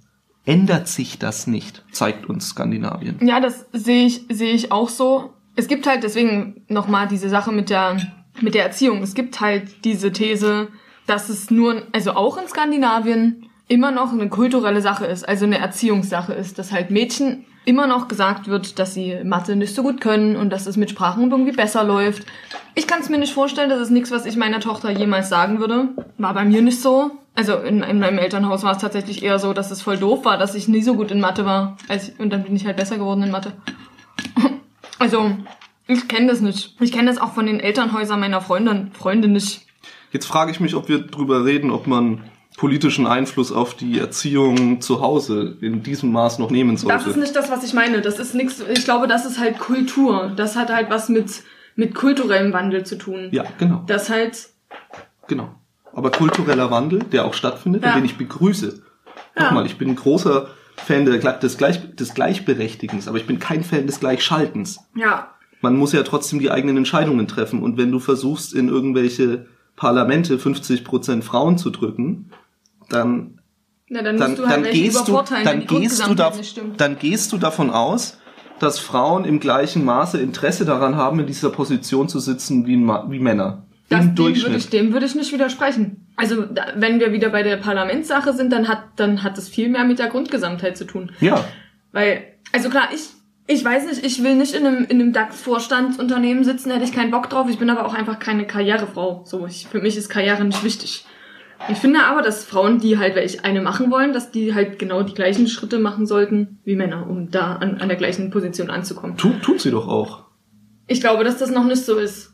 ändert sich das nicht, zeigt uns Skandinavien. Ja, das sehe ich, sehe ich auch so. Es gibt halt deswegen nochmal diese Sache mit der, mit der Erziehung. Es gibt halt diese These, dass es nur, also auch in Skandinavien, immer noch eine kulturelle Sache ist, also eine Erziehungssache ist, dass halt Mädchen immer noch gesagt wird, dass sie Mathe nicht so gut können und dass es mit Sprachen irgendwie besser läuft. Ich kann es mir nicht vorstellen, das ist nichts, was ich meiner Tochter jemals sagen würde. War bei mir nicht so. Also in, in meinem Elternhaus war es tatsächlich eher so, dass es voll doof war, dass ich nie so gut in Mathe war. Als, und dann bin ich halt besser geworden in Mathe. Also, ich kenne das nicht. Ich kenne das auch von den Elternhäusern meiner Freundin, Freunde nicht. Jetzt frage ich mich, ob wir drüber reden, ob man politischen Einfluss auf die Erziehung zu Hause in diesem Maß noch nehmen sollte. Das ist nicht das, was ich meine. Das ist nichts, ich glaube, das ist halt Kultur. Das hat halt was mit, mit kulturellem Wandel zu tun. Ja, genau. Das halt, Genau. Aber kultureller Wandel, der auch stattfindet Ja. und den ich begrüße. Ja. Nochmal, ich bin ein großer Fan des, Gleich, des Gleichberechtigens, aber ich bin kein Fan des Gleichschaltens. ja, Man muss ja trotzdem die eigenen Entscheidungen treffen. Und wenn du versuchst, in irgendwelche Parlamente 50% Frauen zu drücken, dann na, dann, dann, du halt dann, gehst du, dann, gehst du da, dann gehst du davon aus, dass Frauen im gleichen Maße Interesse daran haben, in dieser Position zu sitzen wie, wie Männer. Das, Im dem würde Durchschnitt. ich, dem würde ich nicht widersprechen. Also, wenn wir wieder bei der Parlamentssache sind, dann hat, dann hat es viel mehr mit der Grundgesamtheit zu tun. ja, Weil, also klar, ich, ich weiß nicht, ich will nicht in einem, in einem DAX-Vorstandsunternehmen sitzen, da hätte ich keinen Bock drauf. Ich bin aber auch einfach keine Karrierefrau. So, ich, für mich ist Karriere nicht wichtig. Ich finde aber, dass Frauen, die halt welche eine machen wollen, dass die halt genau die gleichen Schritte machen sollten wie Männer, um da an, an der gleichen Position anzukommen. tu, tut sie doch auch. Ich glaube, dass das noch nicht so ist.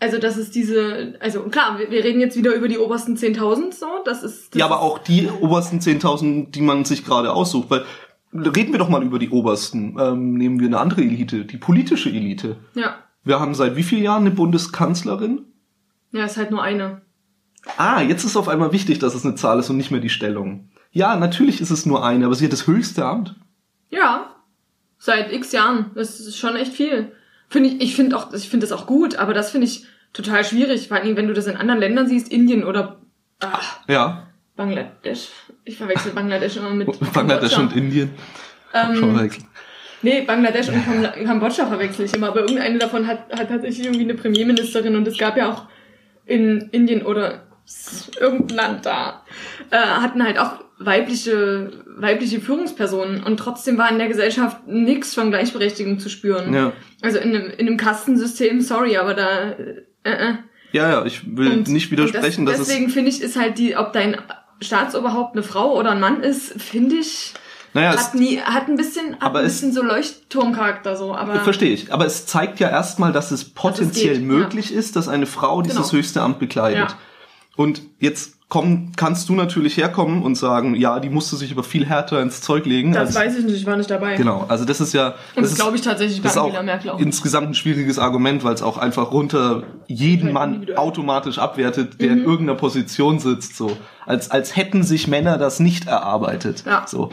Also, das ist diese, also klar, wir, wir reden jetzt wieder über die obersten 10.000, so, das ist, das Ja, aber auch die obersten 10.000, die man sich gerade aussucht, weil reden wir doch mal über die obersten. Ähm, nehmen wir eine andere Elite, die politische Elite. ja, Wir haben seit wie vielen Jahren eine Bundeskanzlerin? ja, ist halt nur eine. Ah, jetzt ist auf einmal wichtig, dass es eine Zahl ist und nicht mehr die Stellung. Ja, natürlich ist es nur eine, aber sie hat das höchste Amt. Ja, seit x Jahren. Das ist schon echt viel. Finde ich, ich finde auch, ich finde das auch gut, aber das finde ich total schwierig, vor allem wenn du das in anderen Ländern siehst, Indien oder ah, Ja, Bangladesch. Ich verwechsel Bangladesch immer mit Bangladesch und Indien. Schon Ähm, verwechseln. nee, Bangladesch und Kam- Kambodscha verwechsel ich immer, aber irgendeine davon hat, hat tatsächlich irgendwie eine Premierministerin und es gab ja auch in Indien oder irgendein Land da, äh, hatten halt auch weibliche, weibliche Führungspersonen und trotzdem war in der Gesellschaft nichts von Gleichberechtigung zu spüren. Ja. Also in einem, in einem Kastensystem, sorry, aber da, äh, äh. ja, ja, ich will Und- nicht widersprechen, das, dass deswegen es. finde ich, ist halt die, ob dein Staatsoberhaupt eine Frau oder ein Mann ist, finde ich, Naja, es, hat nie, hat ein bisschen, hat Aber ein es- bisschen so Leuchtturmcharakter so, aber. verstehe ich. Aber es zeigt ja erstmal, dass es potenziell geht, ja. möglich ist, dass eine Frau dieses Genau. höchste Amt bekleidet. Ja. Und jetzt komm, kannst du natürlich herkommen und sagen, ja, die musste sich aber viel härter ins Zeug legen. Das als, weiß ich nicht, ich war nicht dabei. Genau, also das ist ja. Und das ist- glaube ich tatsächlich Das ist auch Merkel auch. insgesamt ein schwieriges Argument, weil es auch einfach runter jeden Halt Mann automatisch abwertet, der Mhm. in irgendeiner Position sitzt, so. Als, als hätten sich Männer das nicht erarbeitet. Ja. So.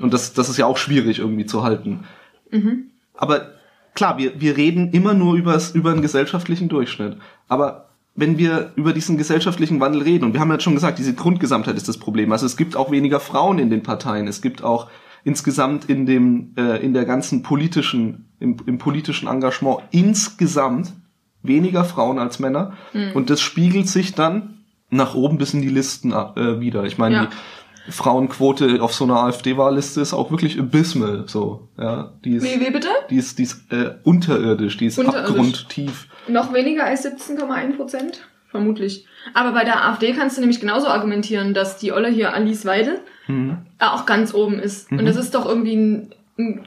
Und das, das ist ja auch schwierig irgendwie zu halten. Mhm. Aber klar, wir, wir reden immer nur übers, über einen gesellschaftlichen Durchschnitt. Aber wenn wir über diesen gesellschaftlichen Wandel reden, und wir haben ja schon gesagt, diese Grundgesamtheit ist das Problem. Also es gibt auch weniger Frauen in den Parteien. Es gibt auch insgesamt in dem, äh, in der ganzen politischen, im, im politischen Engagement insgesamt weniger Frauen als Männer. Und das spiegelt sich dann nach oben bis in die Listen äh, wieder. Ich meine, Ja. Frauenquote auf so einer AfD-Wahlliste ist auch wirklich abysmal, so, ja. Die ist, Wie, wie bitte? die ist, die ist äh, unterirdisch, die ist Unterirdisch. abgrundtief. Noch weniger als 17,1 Prozent? Vermutlich. Aber bei der AfD kannst du nämlich genauso argumentieren, dass die Olle hier Alice Weidel Mhm. auch ganz oben ist. Und das ist doch irgendwie ein, ein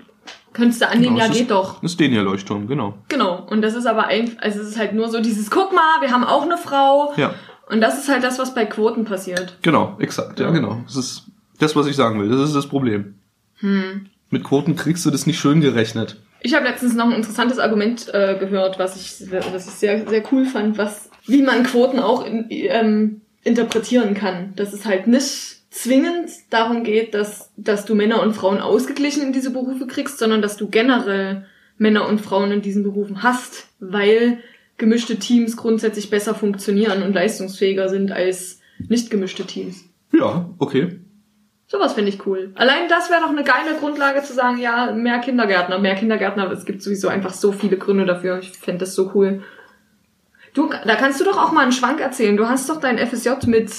könntest du annehmen, Genau, ja geht ist, doch. Ist den ja Leuchtturm, genau. Genau. Und das ist aber ein, also es ist halt nur so dieses, guck mal, wir haben auch eine Frau. Ja, Und das ist halt das, was bei Quoten passiert. genau, exakt, ja, genau. Das ist das, was ich sagen will. Das ist das Problem. Hm. Mit Quoten kriegst du das nicht schön gerechnet. Ich habe letztens noch ein interessantes Argument äh, gehört, was ich, was ich sehr, sehr cool fand, was, wie man Quoten auch in, ähm, interpretieren kann. Dass es halt nicht zwingend darum geht, dass, dass du Männer und Frauen ausgeglichen in diese Berufe kriegst, sondern dass du generell Männer und Frauen in diesen Berufen hast, weil gemischte Teams grundsätzlich besser funktionieren und leistungsfähiger sind als nicht gemischte Teams. Ja, okay. Sowas finde ich cool. Allein das wäre doch eine geile Grundlage zu sagen, ja, mehr Kindergärtner, mehr Kindergärtner. Es gibt sowieso einfach so viele Gründe dafür. Ich fände das so cool. Du, da kannst du doch auch mal einen Schwank erzählen. Du hast doch dein FSJ mit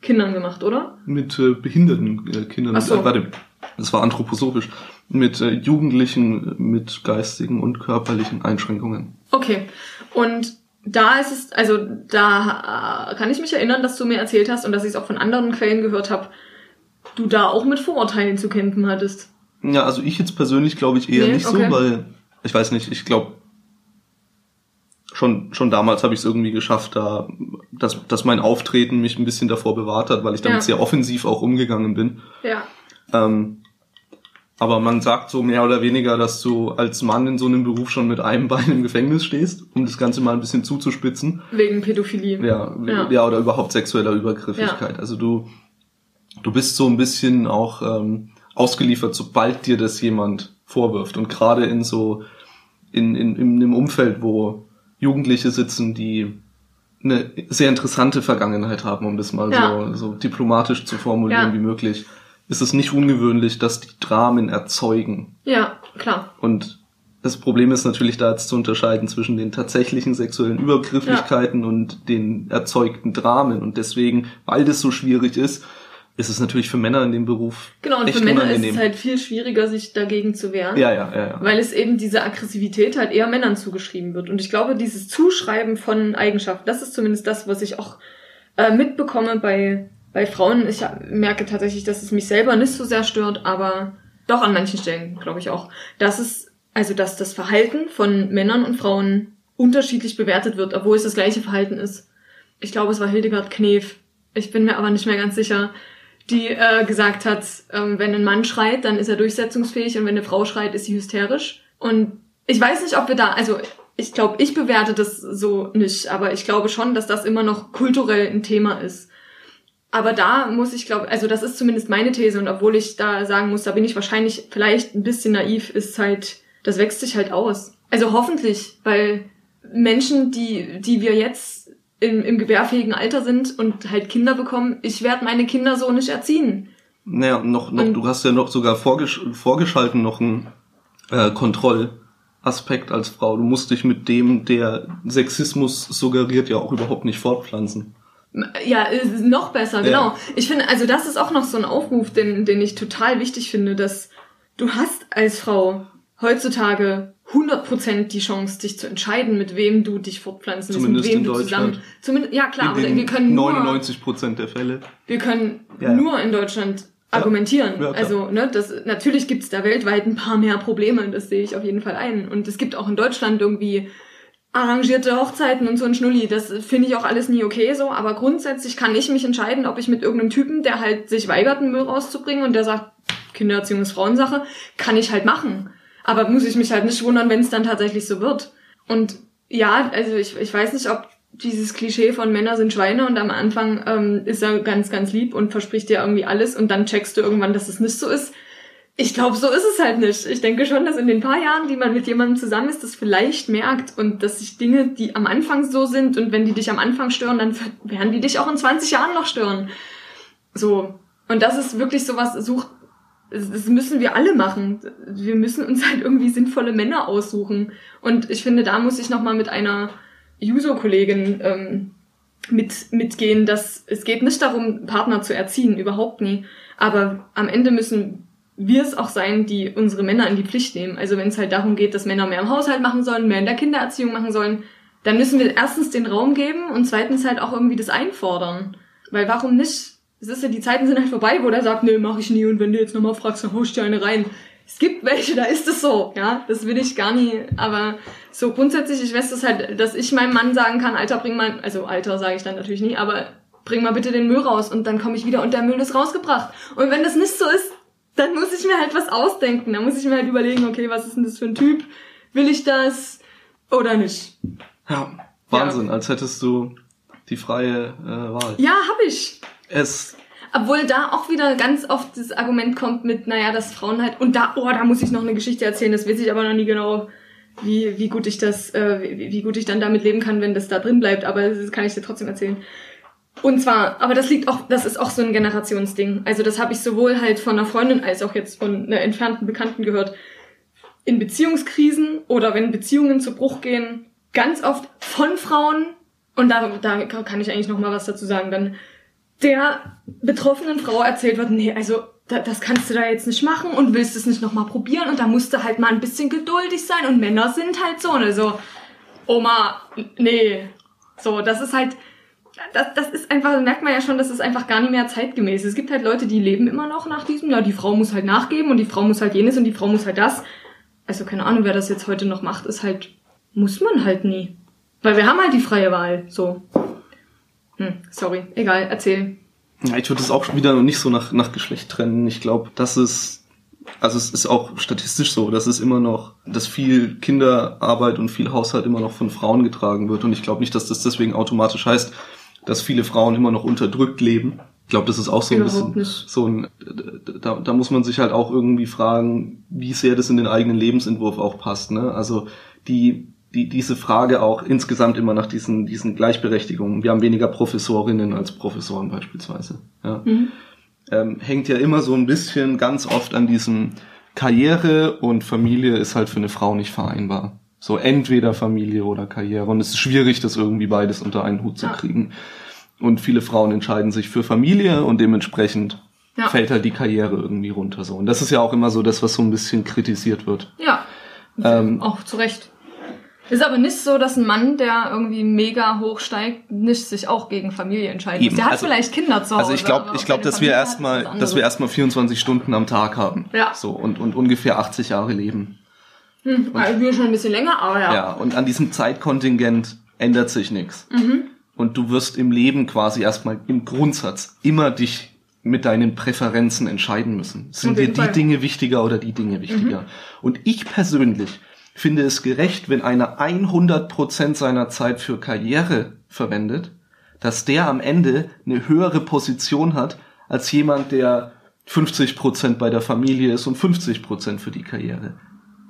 Kindern gemacht, oder? Mit äh, behinderten äh, Kindern. Ach so. Äh, warte, das war anthroposophisch. Mit äh, Jugendlichen mit geistigen und körperlichen Einschränkungen. Okay. Und da ist es, also da äh, kann ich mich erinnern, dass du mir erzählt hast und dass ich es auch von anderen Quellen gehört habe, du da auch mit Vorurteilen zu kämpfen hattest. Ja, also ich jetzt persönlich glaube ich eher Nee, nicht okay. so, weil ich weiß nicht, ich glaube schon schon damals habe ich es irgendwie geschafft, da dass dass mein Auftreten mich ein bisschen davor bewahrt hat, weil ich damit Ja. sehr offensiv auch umgegangen bin. Ja. Ähm, aber man sagt so mehr oder weniger, dass du als Mann in so einem Beruf schon mit einem Bein im Gefängnis stehst, um das Ganze mal ein bisschen zuzuspitzen. Wegen Pädophilie. Ja, Ja. ja. oder überhaupt sexueller Übergriffigkeit. Also du, du bist so ein bisschen auch ähm, ausgeliefert, sobald dir das jemand vorwirft. Und gerade in so, in, in, in einem Umfeld, wo Jugendliche sitzen, die eine sehr interessante Vergangenheit haben, um das mal Ja. so, so diplomatisch zu formulieren Ja. wie möglich, ist es nicht ungewöhnlich, dass die Dramen erzeugen. Ja, klar. Und das Problem ist natürlich da jetzt zu unterscheiden zwischen den tatsächlichen sexuellen Übergrifflichkeiten und den erzeugten Dramen. Und deswegen, weil das so schwierig ist, ist es natürlich für Männer in dem Beruf Genau, und echt für Männer unangenehm. ist es halt viel schwieriger, sich dagegen zu wehren. ja, ja, ja, ja. Weil es eben diese Aggressivität halt eher Männern zugeschrieben wird. Und ich glaube, dieses Zuschreiben von Eigenschaften, das ist zumindest das, was ich auch äh, mitbekomme bei, bei Frauen. Ich merke tatsächlich, dass es mich selber nicht so sehr stört, aber doch an manchen Stellen, glaube ich auch. Dass es, also dass das Verhalten von Männern und Frauen unterschiedlich bewertet wird, obwohl es das gleiche Verhalten ist. Ich glaube, es war Hildegard Knef. Ich bin mir aber nicht mehr ganz sicher die äh, gesagt hat, ähm, wenn ein Mann schreit, dann ist er durchsetzungsfähig und wenn eine Frau schreit, ist sie hysterisch. Und ich weiß nicht, ob wir da, also ich glaube, ich bewerte das so nicht, aber ich glaube schon, dass das immer noch kulturell ein Thema ist. Aber da muss ich glaube, also das ist zumindest meine These und obwohl ich da sagen muss, da bin ich wahrscheinlich vielleicht ein bisschen naiv, ist halt, das wächst sich halt aus. Also hoffentlich, weil Menschen, die, die wir jetzt im, im gebärfähigen Alter sind und halt Kinder bekommen, ich werde meine Kinder so nicht erziehen. Naja, noch, noch, Und- du hast ja noch sogar vorgesch vorgeschalten noch einen äh, Kontrollaspekt als Frau. Du musst dich mit dem, der Sexismus suggeriert, ja auch überhaupt nicht fortpflanzen. Ja, noch besser, Ja. genau. Ich finde, also das ist auch noch so ein Aufruf, den, den ich total wichtig finde, dass du hast als Frau heutzutage 100% die Chance, dich zu entscheiden, mit wem du dich fortpflanzen willst, mit Zumindest wem in du Deutschland. zusammen. Zumindest, ja klar, in wir können nur, 99 Prozent der Fälle. wir können Ja. nur in Deutschland argumentieren. Ja, also, ne, das natürlich gibt's da weltweit ein paar mehr Probleme, das sehe ich auf jeden Fall ein. Und es gibt auch in Deutschland irgendwie arrangierte Hochzeiten und so ein Schnulli. Das finde ich auch alles nie okay so, aber grundsätzlich kann ich mich entscheiden, ob ich mit irgendeinem Typen, der halt sich weigert, einen Müll rauszubringen und der sagt, Kindererziehung ist Frauensache, kann ich halt machen. Aber muss ich mich halt nicht wundern, wenn es dann tatsächlich so wird. Und ja, also ich, ich weiß nicht, ob dieses Klischee von Männer sind Schweine und am Anfang ähm, ist er ganz, ganz lieb und verspricht dir irgendwie alles und dann checkst du irgendwann, dass es nicht so ist. Ich glaube, so ist es halt nicht. Ich denke schon, dass in den paar Jahren, die man mit jemandem zusammen ist, das vielleicht merkt und dass sich Dinge, die am Anfang so sind und wenn die dich am Anfang stören, dann werden die dich auch in 20 Jahren noch stören. So. Und das ist wirklich sowas, sucht, das müssen wir alle machen. Wir müssen uns halt irgendwie sinnvolle Männer aussuchen. Und ich finde, da muss ich nochmal mit einer Juso-Kollegin ähm, mit, mitgehen, dass es geht nicht darum, Partner zu erziehen, überhaupt nie. Aber am Ende müssen wir es auch sein, die unsere Männer in die Pflicht nehmen. Also wenn es halt darum geht, dass Männer mehr im Haushalt machen sollen, mehr in der Kindererziehung machen sollen, dann müssen wir erstens den Raum geben und zweitens halt auch irgendwie das einfordern. Weil warum nicht? Es ist ja, die Zeiten sind halt vorbei, wo der sagt, nee, mach ich nie und wenn du jetzt nochmal fragst, dann hau ich dir eine rein. Es gibt welche, da ist es so, ja, das will ich gar nie, aber so grundsätzlich, ich weiß das halt, dass ich meinem Mann sagen kann, Alter, bring mal, also Alter sage ich dann natürlich nie, aber bring mal bitte den Müll raus und dann komme ich wieder und der Müll ist rausgebracht. Und wenn das nicht so ist, dann muss ich mir halt was ausdenken, dann muss ich mir halt überlegen, okay, was ist denn das für ein Typ? Will ich das oder nicht? Ja, Wahnsinn, als hättest du die freie äh, Wahl. Ja, hab ich. Es, Obwohl da auch wieder ganz oft das Argument kommt mit, naja, dass Frauen halt, und da, oh, da muss ich noch eine Geschichte erzählen, das weiß ich aber noch nie genau, wie, wie gut ich das, äh, wie, wie gut ich dann damit leben kann, wenn das da drin bleibt, aber das kann ich dir trotzdem erzählen. Und zwar, aber das liegt auch, das ist auch so ein Generationsding. Also das habe ich sowohl halt von einer Freundin als auch jetzt von einer entfernten Bekannten gehört. In Beziehungskrisen oder wenn Beziehungen zu Bruch gehen, ganz oft von Frauen, und da, da kann ich eigentlich noch mal was dazu sagen, dann der betroffenen Frau erzählt wird, nee, also da, das kannst du da jetzt nicht machen und willst es nicht nochmal probieren und da musst du halt mal ein bisschen geduldig sein und Männer sind halt so, ne, so, Oma, nee, so, das ist halt, das, das ist einfach, merkt man ja schon, das ist einfach gar nicht mehr zeitgemäß. Es gibt halt Leute, die leben immer noch nach diesem, ja, die Frau muss halt nachgeben und die Frau muss halt jenes und die Frau muss halt das. Also keine Ahnung, wer das jetzt heute noch macht, ist halt, muss man halt nie. Weil wir haben halt die freie Wahl, so. Hm, sorry, egal, erzähl. Ja, ich würde es auch wieder nicht so nach, nach Geschlecht trennen. Ich glaube, das ist, also es ist auch statistisch so, dass es immer noch, dass viel Kinderarbeit und viel Haushalt immer noch von Frauen getragen wird. Und ich glaube nicht, dass das deswegen automatisch heißt, dass viele Frauen immer noch unterdrückt leben. Ich glaube, das ist auch so ein Überhaupt bisschen nicht. so ein, da, da muss man sich halt auch irgendwie fragen, wie sehr das in den eigenen Lebensentwurf auch passt. Ne? Also die, die, diese Frage auch insgesamt immer nach diesen, diesen Gleichberechtigungen. Wir haben weniger Professorinnen als Professoren beispielsweise. Ja. Ähm, hängt ja immer so ein bisschen ganz oft an diesem Karriere und Familie ist halt für eine Frau nicht vereinbar. So entweder Familie oder Karriere. Und es ist schwierig, das irgendwie beides unter einen Hut zu Ja. kriegen. Und viele Frauen entscheiden sich für Familie und dementsprechend Ja. fällt halt die Karriere irgendwie runter. So. Und das ist ja auch immer so das, was so ein bisschen kritisiert wird. Ja. Ähm, Auch zu Recht. Ist aber nicht so, dass ein Mann, der irgendwie mega hoch steigt, nicht sich auch gegen Familie entscheiden Eben. Der hat also- vielleicht Kinder zu Hause. Also ich glaube, ich glaube, dass wir Familie hat erstmal, dass wir erstmal 24 Stunden am Tag haben. Ja. So und und ungefähr 80 Jahre leben. Hm, also wir schon ein bisschen länger, aber ja. Ja. Und an diesem Zeitkontingent ändert sich nichts. Mhm. Und du wirst im Leben quasi erstmal im Grundsatz immer dich mit deinen Präferenzen entscheiden müssen. Sind dir die Fall. Mhm. Dinge wichtiger oder die Dinge wichtiger? Und ich persönlich finde es gerecht, wenn einer 100% seiner Zeit für Karriere verwendet, dass der am Ende eine höhere Position hat als jemand, der 50% bei der Familie ist und 50% für die Karriere.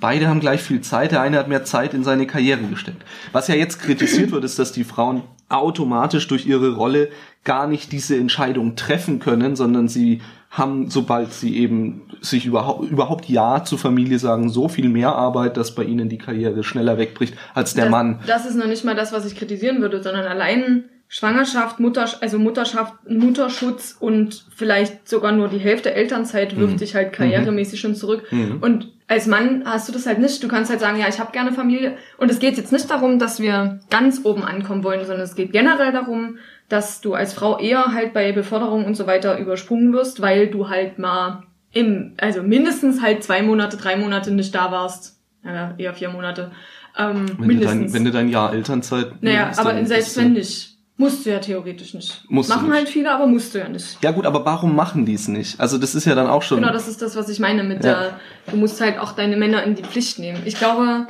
Beide haben gleich viel Zeit. Der eine hat mehr Zeit in seine Karriere gesteckt. Was ja jetzt kritisiert wird, ist, dass die Frauen automatisch durch ihre Rolle gar nicht diese Entscheidung treffen können, sondern sie haben, sobald sie eben sich überhaupt, überhaupt Ja zur Familie sagen, so viel mehr Arbeit, dass bei ihnen die Karriere schneller wegbricht als der das, Mann. Das ist noch nicht mal das, was ich kritisieren würde, sondern allein Schwangerschaft, Mutter, also Mutterschaft, Mutterschutz und vielleicht sogar nur die Hälfte Elternzeit wirft Mhm. dich halt karrieremäßig schon zurück. Mhm. Und als Mann hast du das halt nicht. Du kannst halt sagen, ja, ich habe gerne Familie. Und es geht jetzt nicht darum, dass wir ganz oben ankommen wollen, sondern es geht generell darum, dass du als Frau eher halt bei Beförderung und so weiter übersprungen wirst, weil du halt mal im, also mindestens halt zwei Monate, drei Monate nicht da warst. Ja, eher vier Monate. Ähm, Wenn du, mindestens. dein, wenn du dein Jahr Elternzeit naja, aber selbst du- wenn nicht. Musst du ja theoretisch nicht. Musst Machen nicht. halt viele, aber musst du ja nicht. Ja gut, aber warum machen die es nicht? Also das ist ja dann auch schon... Genau, das ist das, was ich meine mit Ja. der, du musst halt auch deine Männer in die Pflicht nehmen. Ich glaube,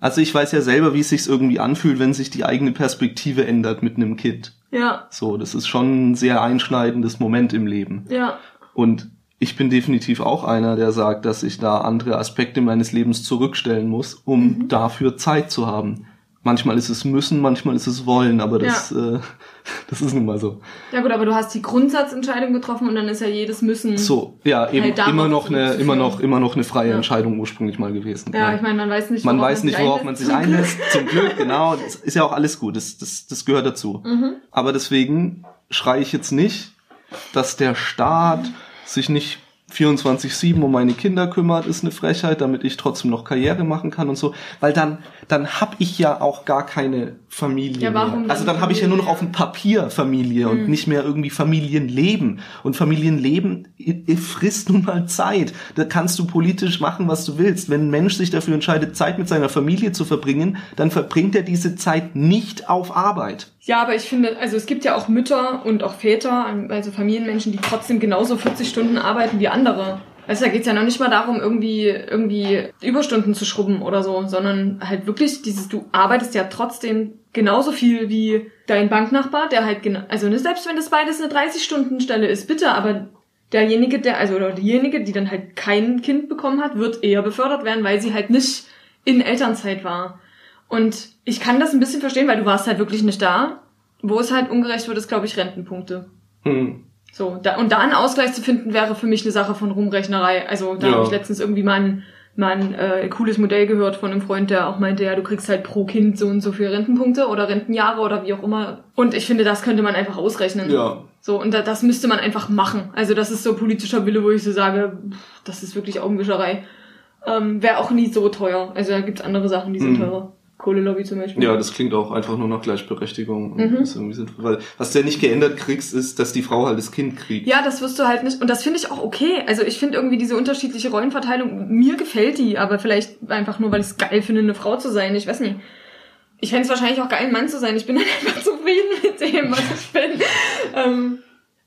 Also ich weiß ja selber, wie es sich irgendwie anfühlt, wenn sich die eigene Perspektive ändert mit einem Kind. ja, So, das ist schon ein sehr einschneidendes Moment im Leben. ja, Und ich bin definitiv auch einer, der sagt, dass ich da andere Aspekte meines Lebens zurückstellen muss, um Mhm. dafür Zeit zu haben. Manchmal ist es müssen, manchmal ist es wollen, aber das, äh, das ist nun mal so. ja gut, aber du hast die Grundsatzentscheidung getroffen und dann ist ja jedes Müssen. So, ja, eben Halt darauf immer noch eine, immer noch, immer noch eine freie Ja. Entscheidung ursprünglich mal gewesen. Ja, ich meine, man weiß nicht, man worauf weiß nicht, worauf man sich einlässt. Zum Glück, genau. Das ist ja auch alles gut. Das, das, das gehört dazu. Mhm. Aber deswegen schreie ich jetzt nicht, dass der Staat sich nicht 24-7 um meine Kinder kümmert, ist eine Frechheit, damit ich trotzdem noch Karriere machen kann und so. Weil dann, dann hab ich ja auch gar keine Familie Ja, warum mehr. Also dann habe ich ja nur noch auf dem Papier Familie und nicht mehr irgendwie Familienleben. Und Familienleben frisst nun mal Zeit. Da kannst du politisch machen, was du willst. Wenn ein Mensch sich dafür entscheidet, Zeit mit seiner Familie zu verbringen, dann verbringt er diese Zeit nicht auf Arbeit. Ja, aber ich finde, also es gibt ja auch Mütter und auch Väter, also Familienmenschen, die trotzdem genauso 40 Stunden arbeiten wie andere. Also da geht's ja noch nicht mal darum, irgendwie, irgendwie Überstunden zu schrubben oder so, sondern halt wirklich dieses, du arbeitest ja trotzdem genauso viel wie dein Banknachbar, der halt genau, also ne, selbst wenn das beides eine 30-Stunden-Stelle ist, bitte, aber derjenige, der, also oder diejenige, die dann halt kein Kind bekommen hat, wird eher befördert werden, weil sie halt nicht in Elternzeit war. Und ich kann das ein bisschen verstehen, weil du warst halt wirklich nicht da. Wo es halt ungerecht wird, ist, glaube ich, Rentenpunkte. Hm. So, da, und da einen Ausgleich zu finden, wäre für mich eine Sache von Rumrechnerei. Also da Ja. habe ich letztens irgendwie mal einen mal ein äh, cooles Modell gehört von einem Freund, der auch meinte, ja, du kriegst halt pro Kind so und so viele Rentenpunkte oder Rentenjahre oder wie auch immer. Und ich finde, das könnte man einfach ausrechnen. Ja. So, und da, das müsste man einfach machen. Also das ist so politischer Wille, wo ich so sage, pff, das ist wirklich Augenwischerei. Ähm, Wäre auch nie so teuer. Also da gibt's andere Sachen, die sind Mhm. teurer. Kohlelobby zum Beispiel. Ja, das klingt auch einfach nur nach Gleichberechtigung. Mhm. Sinnvoll. Weil was du ja nicht geändert kriegst, ist, dass die Frau halt das Kind kriegt. Ja, das wirst du halt nicht. Und das finde ich auch okay. Also ich finde irgendwie diese unterschiedliche Rollenverteilung, mir gefällt die, aber vielleicht einfach nur, weil ich es geil finde, eine Frau zu sein. Ich weiß nicht. Ich fände es wahrscheinlich auch geil, ein Mann zu sein. Ich bin dann einfach zufrieden mit dem, was ich bin. ähm,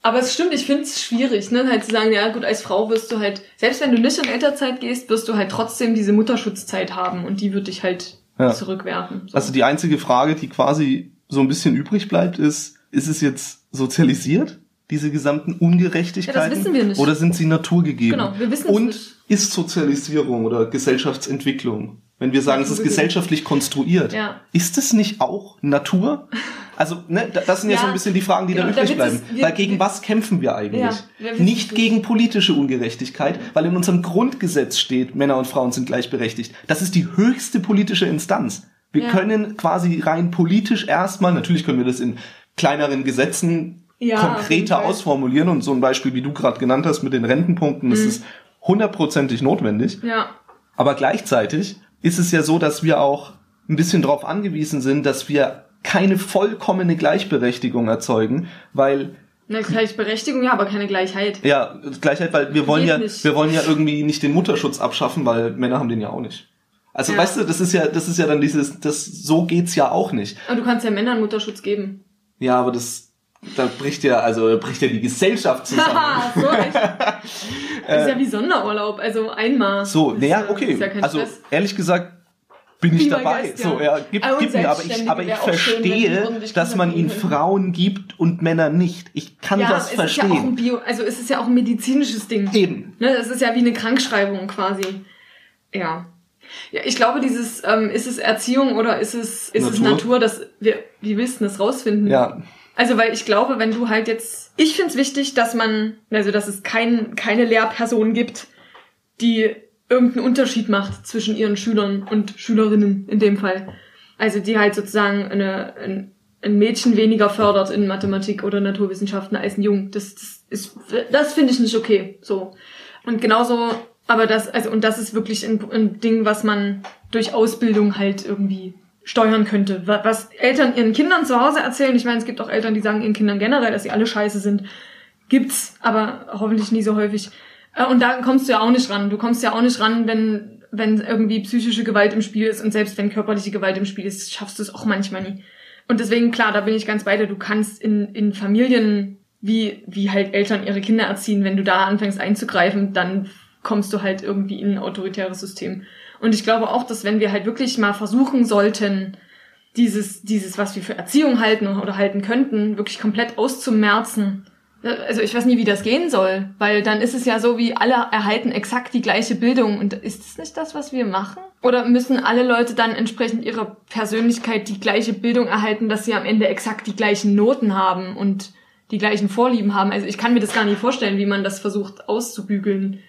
aber es stimmt, ich finde es schwierig, ne? Halt zu sagen, ja gut, als Frau wirst du halt, selbst wenn du nicht in Elternzeit gehst, wirst du halt trotzdem diese Mutterschutzzeit haben und die wird dich halt Ja. zurückwerfen. So. Also die einzige Frage, die quasi so ein bisschen übrig bleibt, ist, ist es jetzt sozialisiert, diese gesamten Ungerechtigkeiten? Ja, das wissen wir nicht. Oder sind sie naturgegeben? Genau, wir wissen Und nicht. ist Sozialisierung oder Gesellschaftsentwicklung, wenn wir sagen, es ist gesellschaftlich konstruiert, Ja. ist es nicht auch Natur? Also, ne, da- das sind ja, Ja, so ein bisschen die Fragen, die da genau, übrig damit bleiben. es- wir- weil gegen was kämpfen wir eigentlich? Ja, nicht gegen politische Ungerechtigkeit, weil in unserem Grundgesetz steht, Männer und Frauen sind gleichberechtigt. Das ist die höchste politische Instanz. Wir können quasi rein politisch erstmal, natürlich können wir das in kleineren Gesetzen Ja, konkreter ausformulieren und so ein Beispiel, wie du gerade genannt hast mit den Rentenpunkten, Mhm. das ist hundertprozentig notwendig. ja. Aber gleichzeitig ist es ja so, dass wir auch ein bisschen darauf angewiesen sind, dass wir keine vollkommene Gleichberechtigung erzeugen, weil Eine Gleichberechtigung, ja, aber keine Gleichheit. ja Gleichheit, weil wir wollen Geht ja nicht. wir wollen ja irgendwie nicht den Mutterschutz abschaffen, weil Männer haben den ja auch nicht. Also Ja. weißt du, das ist ja das ist ja dann dieses das so geht's ja auch nicht. Aber du kannst ja Männern Mutterschutz geben. Ja, aber das da bricht ja also bricht ja die Gesellschaft zusammen. Haha, so echt. Das ist ja wie Sonderurlaub, also einmal. Äh. So, naja, ja- okay. Ja also Stress. ehrlich gesagt bin ich dabei. so, ja. ja, gib, Ah, und gib mir, aber ich, aber ich schön, verstehe, ordentlich dass man ihnen. Frauen gibt und Männer nicht. Ich kann ja, das es ist ja auch ein verstehen. Bio, also es ist ja auch ein medizinisches Ding. Eben. Ne, das ist ja wie eine Krankschreibung quasi. Ja. Ja, ich glaube, dieses, ähm, ist es Erziehung oder ist es, ist es Natur? Natur, dass wir, wie willst du das rausfinden? Ja, Also, weil ich glaube, wenn du halt jetzt, ich find's wichtig, dass man, also, dass es kein, keine Lehrperson gibt, die irgendeinen Unterschied macht zwischen ihren Schülern und Schülerinnen in dem Fall. Also, die halt sozusagen eine, ein, ein Mädchen weniger fördert in Mathematik oder Naturwissenschaften als ein Jung. Das, das ist, das finde ich nicht okay, so. Und genauso, aber das, also, und das ist wirklich ein, ein Ding, was man durch Ausbildung halt irgendwie steuern könnte. Wa- Was Eltern ihren Kindern zu Hause erzählen, ich meine, es gibt auch Eltern, die sagen ihren Kindern generell, dass sie alle scheiße sind. Gibt's, aber hoffentlich nie so häufig. Äh, Und da kommst du ja auch nicht ran. Du kommst ja auch nicht ran, wenn, wenn irgendwie psychische Gewalt im Spiel ist und selbst wenn körperliche Gewalt im Spiel ist, schaffst du es auch manchmal nie. Und deswegen, klar, da bin ich ganz bei dir. Du kannst in, in Familien, wie, wie halt Eltern ihre Kinder erziehen, wenn du da anfängst einzugreifen, dann kommst du halt irgendwie in ein autoritäres System. Und ich glaube auch, dass wenn wir halt wirklich mal versuchen sollten, dieses, dieses, was wir für Erziehung halten oder halten könnten, wirklich komplett auszumerzen. Also ich weiß nie, wie das gehen soll, weil dann ist es ja so, wie alle erhalten exakt die gleiche Bildung. Und ist das nicht das, was wir machen? Oder müssen alle Leute dann entsprechend ihrer Persönlichkeit die gleiche Bildung erhalten, dass sie am Ende exakt die gleichen Noten haben und die gleichen Vorlieben haben? Also ich kann mir das gar nicht vorstellen, wie man das versucht auszubügeln.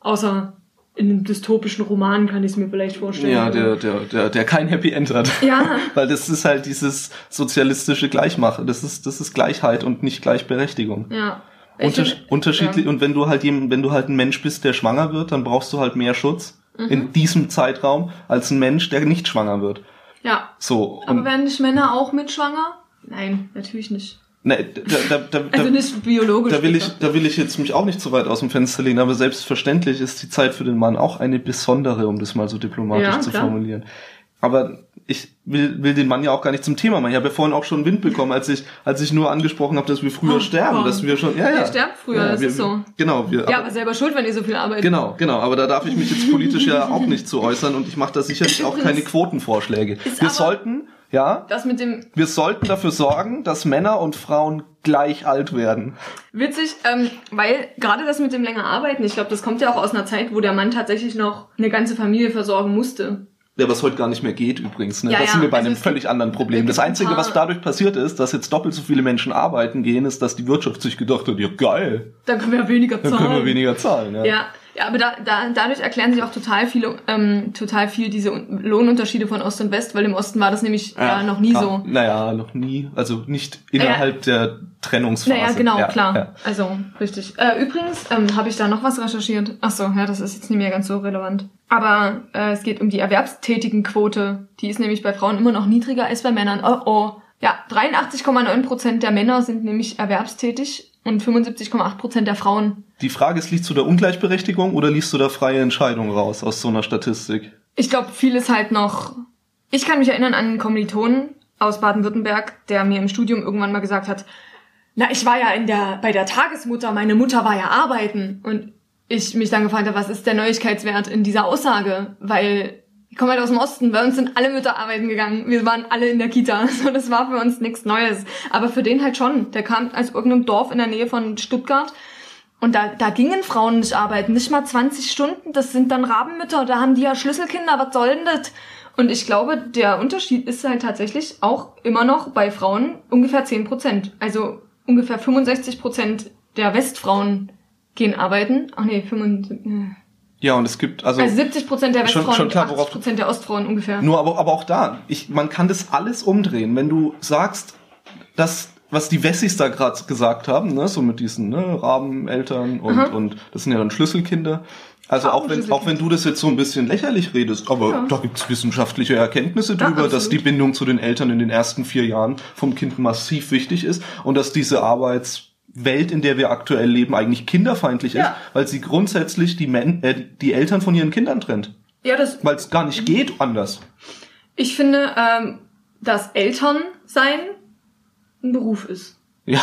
Außer in einem dystopischen Roman kann ich es mir vielleicht vorstellen. ja, der, der, der, der kein Happy End hat. Ja. Weil das ist halt dieses sozialistische Gleichmache. Das ist, das ist Gleichheit und nicht Gleichberechtigung. Ja. Ich Unter, find- unterschiedlich, ja. und wenn du halt jemand, wenn du halt ein Mensch bist, der schwanger wird, dann brauchst du halt mehr Schutz Mhm. in diesem Zeitraum als ein Mensch, der nicht schwanger wird. Ja. So. Aber werden nicht Männer auch mitschwanger? Nein, natürlich nicht. Ne, da, da, da, Also nicht biologisch. da will ich, da will ich jetzt mich auch nicht zu weit aus dem Fenster lehnen, aber selbstverständlich ist die Zeit für den Mann auch eine besondere, um das mal so diplomatisch Ja, zu klar. formulieren. Aber ich will, will den Mann ja auch gar nicht zum Thema machen. Ich habe ja vorhin auch schon Wind bekommen, als ich, als ich nur angesprochen habe, dass wir früher Oh, sterben, oh. dass wir schon, ja, ja. Ihr sterbt früher, das wir, ist so. Genau, wir, Ja, aber selber schuld, wenn ihr so viel arbeitet. Genau, genau, aber da darf ich mich jetzt politisch ja auch nicht zu äußern und ich mache da sicherlich auch keine Quotenvorschläge. Ist Wir aber- sollten, ja, Das mit dem wir sollten dafür sorgen, dass Männer und Frauen gleich alt werden. witzig, ähm, weil gerade das mit dem länger arbeiten, ich glaube, das kommt ja auch aus einer Zeit, wo der Mann tatsächlich noch eine ganze Familie versorgen musste. Ja, was heute gar nicht mehr geht übrigens. Ne? Ja, da ja, sind wir bei also einem völlig anderen Problem. Das Einzige, was dadurch passiert ist, dass jetzt doppelt so viele Menschen arbeiten gehen, ist, dass die Wirtschaft sich gedacht hat, ja geil, Dann können wir weniger dann zahlen. können wir weniger zahlen. Ja. Ja, Ja, aber da, da, dadurch erklären sich auch total viele, ähm, total viel diese Un- Lohnunterschiede von Ost und West, weil im Osten war das nämlich ja, noch nie ja, so. Naja, noch nie. Also nicht innerhalb der Trennungsphase. Naja, genau, ja, klar. Ja. Also, richtig. Äh, übrigens ähm, habe ich da noch was recherchiert. Ach so, ja, das ist jetzt nicht mehr ganz so relevant. Aber äh, es geht um die Erwerbstätigenquote. Die ist nämlich bei Frauen immer noch niedriger als bei Männern. Oh, oh. Ja, 83,9 Prozent der Männer sind nämlich erwerbstätig und 75,8 Prozent der Frauen. Die Frage ist, liest du da Ungleichberechtigung oder liest du da freie Entscheidung raus aus so einer Statistik? Ich glaube, viel ist halt noch. Ich kann mich erinnern an einen Kommilitonen aus Baden-Württemberg, der mir im Studium irgendwann mal gesagt hat, na, ich war ja in der, bei der Tagesmutter, meine Mutter war ja arbeiten. Und ich mich dann gefragt habe, was ist der Neuigkeitswert in dieser Aussage? Weil ich komme halt aus dem Osten, bei uns sind alle Mütter arbeiten gegangen. Wir waren alle in der Kita. So, das war für uns nichts Neues. Aber für den halt schon. Der kam aus irgendeinem Dorf in der Nähe von Stuttgart. Und da, da gingen Frauen nicht arbeiten, nicht mal 20 Stunden. Das sind dann Rabenmütter, da haben die ja Schlüsselkinder, was soll denn das? Und ich glaube, der Unterschied ist halt tatsächlich auch immer noch bei Frauen ungefähr 10 Prozent. Also ungefähr 65 Prozent der Westfrauen gehen arbeiten. Ach nee, 75, Ja, und es gibt also, also 70 Prozent der Schon- Westfrauen schon und klar, 80 worauf- Prozent der Ostfrauen ungefähr. nur aber, aber auch da, ich, man kann das alles umdrehen. Wenn du sagst, dass was die Wessis da gerade gesagt haben, ne, so mit diesen ne, Rabeneltern und, Aha. und das sind ja dann Schlüsselkinder. Also auch wenn, auch wenn du das jetzt so ein bisschen lächerlich redest, aber Ja. da gibt's wissenschaftliche Erkenntnisse Ja, drüber, dass absolut. die Bindung zu den Eltern in den ersten vier Jahren vom Kind massiv wichtig ist und dass diese Arbeitswelt, in der wir aktuell leben, eigentlich kinderfeindlich ist, Ja. weil sie grundsätzlich die, Men äh, die Eltern von ihren Kindern trennt. Ja, das, Weil es gar nicht geht anders. ich finde, ähm, dass Elternsein ein Beruf ist. Ja,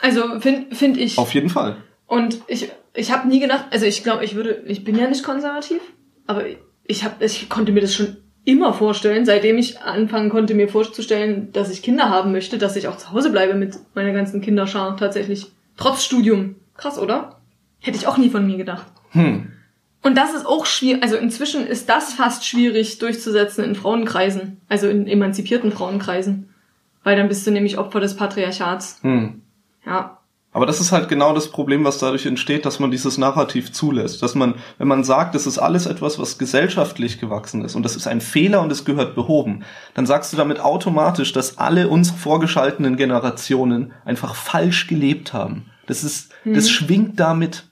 Also finde find ich. auf jeden Fall. Und ich, ich habe nie gedacht, also ich glaube, ich würde, ich bin ja nicht konservativ, aber ich hab, ich konnte mir das schon immer vorstellen, seitdem ich anfangen konnte, mir vorzustellen, dass ich Kinder haben möchte, dass ich auch zu Hause bleibe mit meiner ganzen Kinderschar tatsächlich. Trotz Studium. Krass, oder? Hätte ich auch nie von mir gedacht. Hm. Und das ist auch schwierig, also inzwischen ist das fast schwierig durchzusetzen in Frauenkreisen, also in emanzipierten Frauenkreisen. Weil dann bist du nämlich Opfer des Patriarchats. Hm. Ja, Aber das ist halt genau das Problem, was dadurch entsteht, dass man dieses Narrativ zulässt. Dass man, wenn man sagt, das ist alles etwas, was gesellschaftlich gewachsen ist und das ist ein Fehler und es gehört behoben, dann sagst du damit automatisch, dass alle unsere vorgeschalteten Generationen einfach falsch gelebt haben. Das ist, das schwingt damit.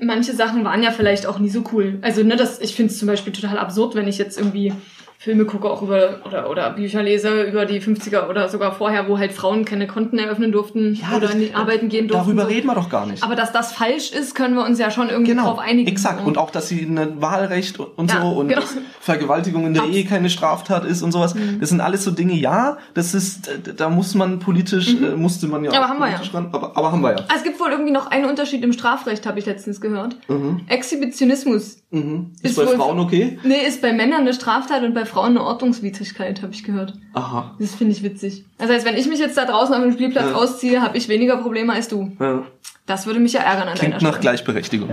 manche Sachen waren ja vielleicht auch nie so cool. Also, ne, das, ich finde es zum Beispiel total absurd, wenn ich jetzt irgendwie Filme gucke, auch über, oder, oder Bücher lese über die 50er oder sogar vorher, wo halt Frauen keine Konten eröffnen durften oder das- nie arbeiten gehen durften. Darüber so. reden wir doch gar nicht. Aber dass das falsch ist, können wir uns ja schon irgendwie drauf einigen. Exakt. Und auch, dass sie ein Wahlrecht und, Ja, so und genau. Vergewaltigung in der Ehe keine Straftat ist und sowas. Mhm. Das sind alles so Dinge, ja, das ist, da muss man politisch, äh, musste man ja Mhm. Aber auch haben wir politisch ran, aber, aber haben wir ja. Es gibt wohl irgendwie noch einen Unterschied im Strafrecht, habe ich letztens gehört. Mhm. Exhibitionismus. Mhm. Ist, Ist bei wohl- Frauen okay? Nee, ist bei Männern eine Straftat und bei Frauen eine Ordnungswidrigkeit, habe ich gehört. Aha. Das finde ich witzig. Das heißt, wenn ich mich jetzt da draußen auf dem Spielplatz Ja. ausziehe, habe ich weniger Probleme als du. Ja. Das würde mich ja ärgern an Klingt deiner nach Stelle. Gleichberechtigung.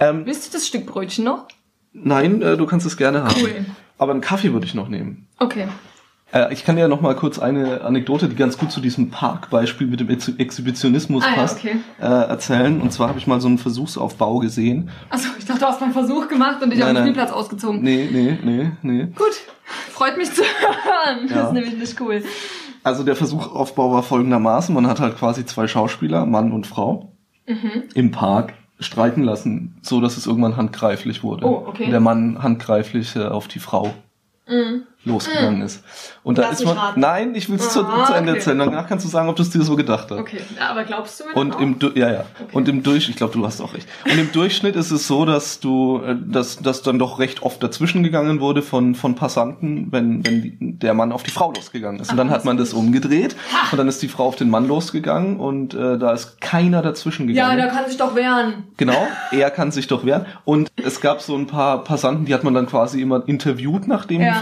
Ähm, Willst du das Stück Brötchen noch? nein, äh, du kannst es gerne haben. Cool. Aber einen Kaffee würde ich noch nehmen. Okay. Äh, ich kann dir noch mal kurz eine Anekdote, die ganz gut zu diesem Parkbeispiel mit dem Ex Exhibitionismus Ah ja, passt, okay. äh, erzählen. Und zwar habe ich mal so einen Versuchsaufbau gesehen. Achso, ich dachte, du hast mal einen Versuch gemacht und dich Nein, auf den nein. Spielplatz ausgezogen. Nee, nee, nee, nee. Gut. Freut mich zu hören. Das Ja. ist nämlich nicht cool. Also der Versuchaufbau war folgendermaßen. Man hat halt quasi zwei Schauspieler, Mann und Frau, Mhm. im Park streiten lassen, so dass es irgendwann handgreiflich wurde. Oh, okay. Und der Mann handgreiflich äh, auf die Frau Mhm. Losgegangen ist. Und da Lass ist man. raten. Nein, ich will es zu, Ah, zu Ende okay. erzählen. Danach kannst du sagen, ob du es dir so gedacht hast. Okay, ja, aber glaubst du mir Und im auch? Du- ja ja und im Durch ich glaube du hast auch recht und im Durchschnitt ist es so dass du äh, dass dass dann doch recht oft dazwischen gegangen wurde von von Passanten wenn wenn der Mann auf die Frau losgegangen ist und Ach, dann hat man das umgedreht Ha! und dann ist die Frau auf den Mann losgegangen und äh, da ist keiner dazwischen Ja, gegangen der kann sich doch wehren. Genau, er kann sich doch wehren. Und es gab so ein paar Passanten, die hat man dann quasi immer interviewt, nachdem Ja. die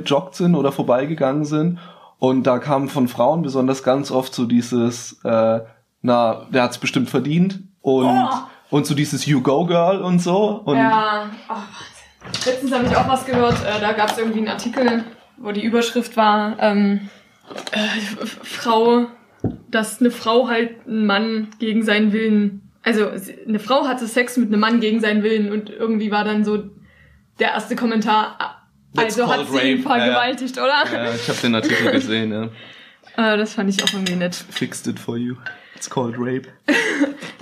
vorbeigejoggt sind oder vorbeigegangen sind. Und da kam von Frauen besonders ganz oft so dieses, äh, na, der hat's bestimmt verdient. Und, Oh. und so dieses You Go Girl und so. Und Ja, oh, letztens habe ich auch was gehört, äh, da gab es irgendwie einen Artikel, wo die Überschrift war, ähm, äh, Frau, dass eine Frau halt einen Mann gegen seinen Willen Also eine Frau hatte Sex mit einem Mann gegen seinen Willen und irgendwie war dann so der erste Kommentar, That's also hat sie ihn rape. vergewaltigt, oder? Ja, ich habe den Artikel gesehen, ja. Äh, das fand ich auch irgendwie nett. Fixed it for you. It's called rape.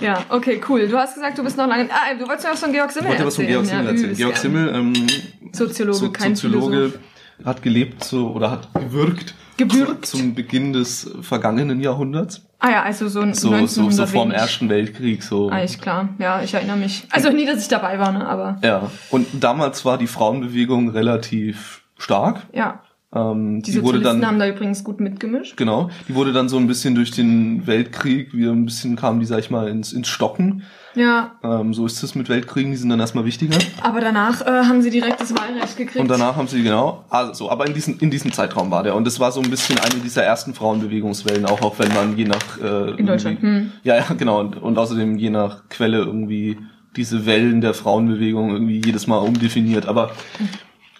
Ja, okay, cool. Du hast gesagt, du bist noch lange. Ah, du wolltest ja was von Georg Ich Simmel wollte was von erzählen. Georg Simmel ja, erzählen. Georg. Simmel, ähm, Soziologe, so, kein Soziologe, Philosoph. hat gelebt so, oder hat gewirkt. Gewirkt. Zu, zum Beginn des vergangenen Jahrhunderts. Ah ja, also so, So, so, 1900 so vor dem wenig. Ersten Weltkrieg, so. Eigentlich klar. Ja, ich erinnere mich. Also nie, dass ich dabei war, ne, aber Ja. Und damals war die Frauenbewegung relativ stark. ja. Ähm, Die die wurde dann haben da übrigens gut mitgemischt. Genau. Die wurde dann so ein bisschen durch den Weltkrieg, wieder ein bisschen kamen die, sag ich mal, ins, ins Stocken. Ja, Ähm, so ist es mit Weltkriegen, die sind dann erstmal wichtiger. aber danach äh, haben sie direkt das Wahlrecht gekriegt. Und danach haben sie, genau, also, aber in diesem, in diesem Zeitraum war der. Und das war so ein bisschen eine dieser ersten Frauenbewegungswellen, auch, auch wenn man je nach... Äh, In Deutschland, hm. Ja, ja, genau. Und, und außerdem je nach Quelle irgendwie diese Wellen der Frauenbewegung irgendwie jedes Mal umdefiniert. Aber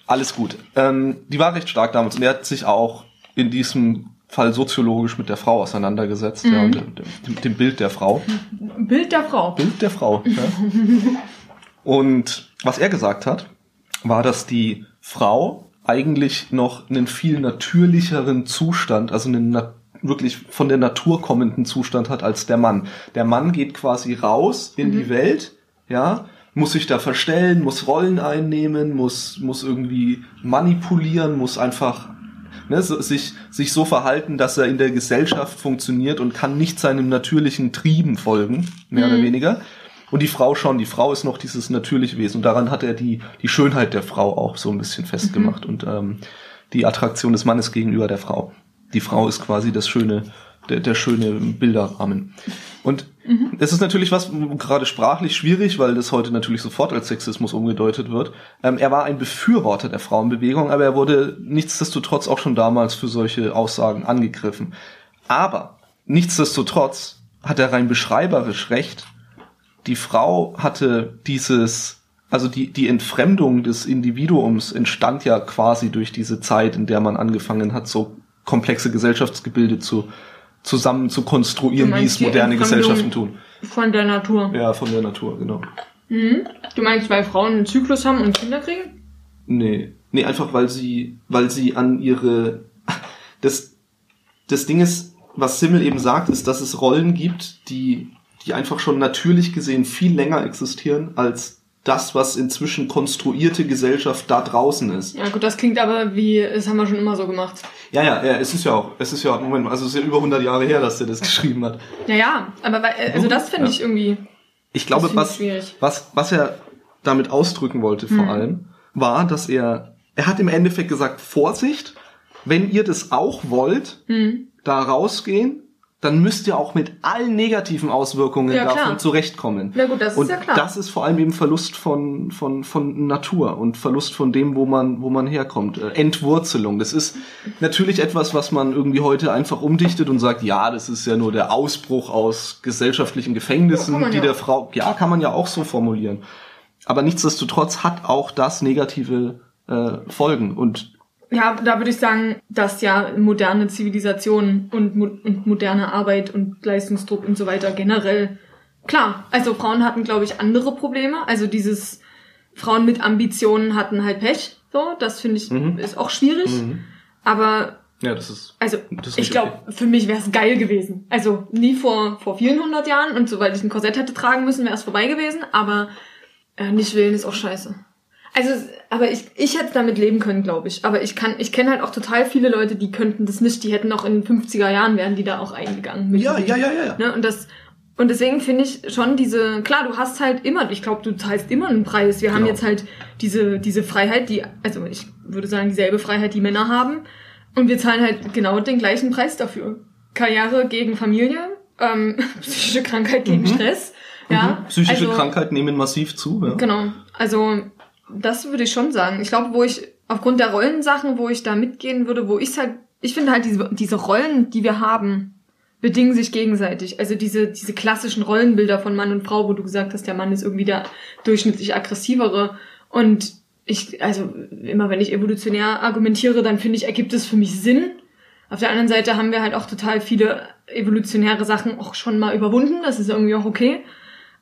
alles gut. Ähm, die war recht stark damals und er hat sich auch in diesem Fall soziologisch mit der Frau auseinandergesetzt, ja, und dem, dem, Bild der Frau. Bild der Frau. Bild der Frau. Ja. Und was er gesagt hat, war, dass die Frau eigentlich noch einen viel natürlicheren Zustand, also einen na wirklich von der Natur kommenden Zustand hat als der Mann. Der Mann geht quasi raus in die Welt, ja, muss sich da verstellen, muss Rollen einnehmen, muss, muss irgendwie manipulieren, muss einfach ne, so, sich, sich so verhalten, dass er in der Gesellschaft funktioniert und kann nicht seinem natürlichen Trieben folgen, mehr oder weniger. Und die Frau schon, die Frau ist noch dieses natürliche Wesen. Und daran hat er die, die Schönheit der Frau auch so ein bisschen festgemacht und ähm, die Attraktion des Mannes gegenüber der Frau. Die Frau ist quasi das schöne, der, der schöne Bilderrahmen. Und es ist natürlich was gerade sprachlich schwierig, weil das heute natürlich sofort als Sexismus umgedeutet wird. Ähm, er war ein Befürworter der Frauenbewegung, aber er wurde nichtsdestotrotz auch schon damals für solche Aussagen angegriffen. Aber nichtsdestotrotz hat er rein beschreiberisch recht. Die Frau hatte dieses, also die, die Entfremdung des Individuums entstand ja quasi durch diese Zeit, in der man angefangen hat, so komplexe Gesellschaftsgebilde zu, zusammen zu konstruieren, wie es moderne Gesellschaften tun. Von der Natur. Ja, von der Natur, genau. Du meinst, weil Frauen einen Zyklus haben und Kinder kriegen? Nee. Nee, einfach weil sie, weil sie an ihre, das, das Ding ist, was Simmel eben sagt, ist, dass es Rollen gibt, die, die einfach schon natürlich gesehen viel länger existieren als das, was inzwischen konstruierte Gesellschaft da draußen ist. Ja gut, das klingt aber wie, das haben wir schon immer so gemacht. Ja, ja, ja, es ist ja auch, es ist ja, Moment mal, also es ist ja über 100 Jahre her, dass der das geschrieben hat. Ja, ja, aber also das finde Ja. ich irgendwie, Ich glaube, finde ich was, was, was er damit ausdrücken wollte vor allem, war, dass er, er hat im Endeffekt gesagt, Vorsicht, wenn ihr das auch wollt, da rausgehen, dann müsst ihr auch mit allen negativen Auswirkungen Ja, klar. davon zurechtkommen. Na gut, das ist und ja klar. das ist vor allem eben Verlust von, von, von Natur und Verlust von dem, wo man, wo man herkommt. Äh, Entwurzelung. Das ist natürlich etwas, was man irgendwie heute einfach umdichtet und sagt, ja, das ist ja nur der Ausbruch aus gesellschaftlichen Gefängnissen, Ja, die ja der. Frau, ja, kann man ja auch so formulieren. Aber nichtsdestotrotz hat auch das negative äh, Folgen und ja, da würde ich sagen, dass ja moderne Zivilisation und, mo und moderne Arbeit und Leistungsdruck und so weiter generell, klar, also Frauen hatten, glaube ich, andere Probleme. Also dieses Frauen mit Ambitionen hatten halt Pech, so, das finde ich, Mhm. ist auch schwierig. Aber ja, das ist Also, Das ist ich glaube, für mich wäre es geil gewesen. Also, nie vor, vor vielen hundert Jahren und sobald ich ein Korsett hätte tragen müssen, wäre es vorbei gewesen, aber äh, nicht wählen ist auch scheiße. Also, aber ich, ich hätte damit leben können, glaube ich. Aber ich kann, ich kenne halt auch total viele Leute, die könnten das nicht, die hätten auch in den 50er Jahren wären die da auch eingegangen. Ja, ja, ja, ja, ja. Ne? Und das, und deswegen finde ich schon diese, klar, du hast halt immer, ich glaube, du zahlst immer einen Preis. Wir haben Genau. jetzt halt diese, diese Freiheit, die, also ich würde sagen, dieselbe Freiheit, die Männer haben. Und wir zahlen halt genau den gleichen Preis dafür. Karriere gegen Familie, ähm, psychische Krankheit gegen Stress. Ja, Mhm. Psychische also, Krankheiten nehmen massiv zu. Ja. Genau. Also, das würde ich schon sagen. Ich glaube, wo ich, aufgrund der Rollensachen, wo ich da mitgehen würde, wo ich halt, ich finde halt diese, diese Rollen, die wir haben, bedingen sich gegenseitig. Also diese, diese klassischen Rollenbilder von Mann und Frau, wo du gesagt hast, der Mann ist irgendwie der durchschnittlich aggressivere. Und ich, also immer wenn ich evolutionär argumentiere, dann finde ich, ergibt es für mich Sinn. Auf der anderen Seite haben wir halt auch total viele evolutionäre Sachen auch schon mal überwunden. Das ist irgendwie auch okay.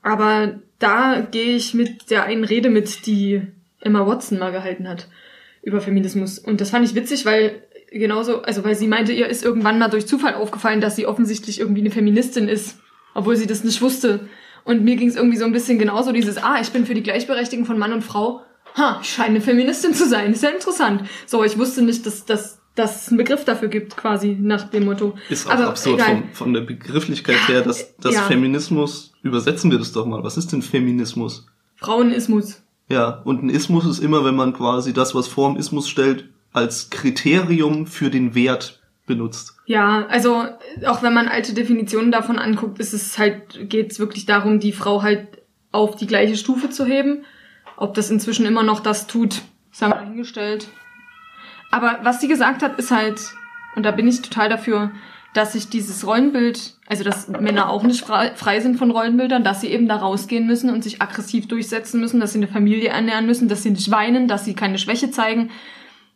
Aber da gehe ich mit der einen Rede mit, die Emma Watson mal gehalten hat über Feminismus. Und das fand ich witzig, weil genauso, also weil sie meinte, ihr ist irgendwann mal durch Zufall aufgefallen, dass sie offensichtlich irgendwie eine Feministin ist, obwohl sie das nicht wusste. Und mir ging es irgendwie so ein bisschen genauso, dieses, ah, ich bin für die Gleichberechtigung von Mann und Frau. Ha, ich scheine eine Feministin zu sein. Ist ja interessant. So, ich wusste nicht, dass, dass, dass es einen Begriff dafür gibt, quasi nach dem Motto. Ist auch Aber absurd von, von der Begrifflichkeit her, dass das ja. Feminismus, übersetzen wir das doch mal. Was ist denn Feminismus? Frauenismus. Ja, und ein Ismus ist immer, wenn man quasi das, was vor dem Ismus stellt, als Kriterium für den Wert benutzt. Ja, also auch wenn man alte Definitionen davon anguckt, ist es halt, geht es wirklich darum, die Frau halt auf die gleiche Stufe zu heben. Ob das inzwischen immer noch das tut, sagen wir hingestellt. Aber was sie gesagt hat, ist halt, und da bin ich total dafür, dass sich dieses Rollenbild, also dass Männer auch nicht frei sind von Rollenbildern, dass sie eben da rausgehen müssen und sich aggressiv durchsetzen müssen, dass sie eine Familie ernähren müssen, dass sie nicht weinen, dass sie keine Schwäche zeigen.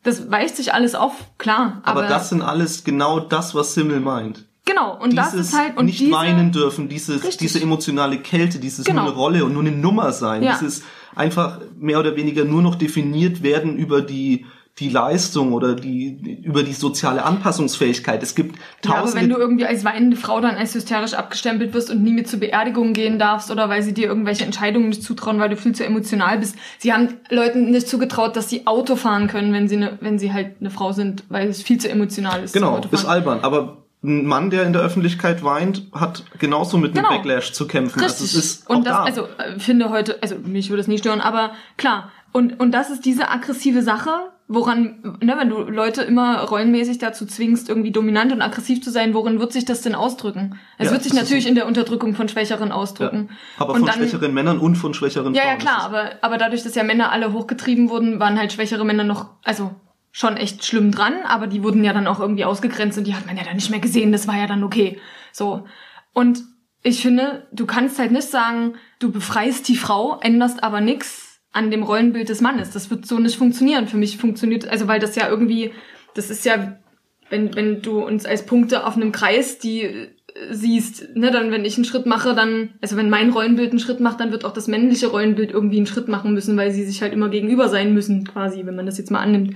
Das weicht sich alles auf, klar. Aber, aber das sind alles genau das, was Simmel meint. Genau, und dieses das ist halt und nicht diese, weinen dürfen, dieses, diese emotionale Kälte, dieses genau. nur eine Rolle und nur eine Nummer sein, ja. dieses einfach mehr oder weniger nur noch definiert werden über die die Leistung oder die über die soziale Anpassungsfähigkeit. Es gibt tausende. Ja, aber wenn du irgendwie als weinende Frau dann als hysterisch abgestempelt wirst und nie mit zur Beerdigung gehen darfst oder weil sie dir irgendwelche Entscheidungen nicht zutrauen, weil du viel zu emotional bist. Sie haben Leuten nicht zugetraut, dass sie Auto fahren können, wenn sie ne, wenn sie halt eine Frau sind, weil es viel zu emotional ist. Genau, ist albern. Aber ein Mann, der in der Öffentlichkeit weint, hat genauso mit genau. einem Backlash zu kämpfen. Richtig. Also es ist und das, da. also äh, finde heute, also mich würde es nie stören, aber klar. Und und das ist diese aggressive Sache, woran, ne, wenn du Leute immer rollenmäßig dazu zwingst, irgendwie dominant und aggressiv zu sein, worin wird sich das denn ausdrücken? Es ja, wird sich natürlich in der Unterdrückung von Schwächeren ausdrücken. Ja, aber und von dann, schwächeren Männern und von schwächeren ja, Frauen. Ja, ja, klar, aber, aber dadurch, dass ja Männer alle hochgetrieben wurden, waren halt schwächere Männer noch, also schon echt schlimm dran, aber die wurden ja dann auch irgendwie ausgegrenzt und die hat man ja dann nicht mehr gesehen, das war ja dann okay. So. Und ich finde, du kannst halt nicht sagen, du befreist die Frau, änderst aber nix an dem Rollenbild des Mannes. Das wird so nicht funktionieren. Für mich funktioniert, also weil das ja irgendwie, das ist ja, wenn, wenn du uns als Punkte auf einem Kreis, die äh, siehst, ne, dann wenn ich einen Schritt mache, dann, also wenn mein Rollenbild einen Schritt macht, dann wird auch das männliche Rollenbild irgendwie einen Schritt machen müssen, weil sie sich halt immer gegenüber sein müssen, quasi, wenn man das jetzt mal annimmt.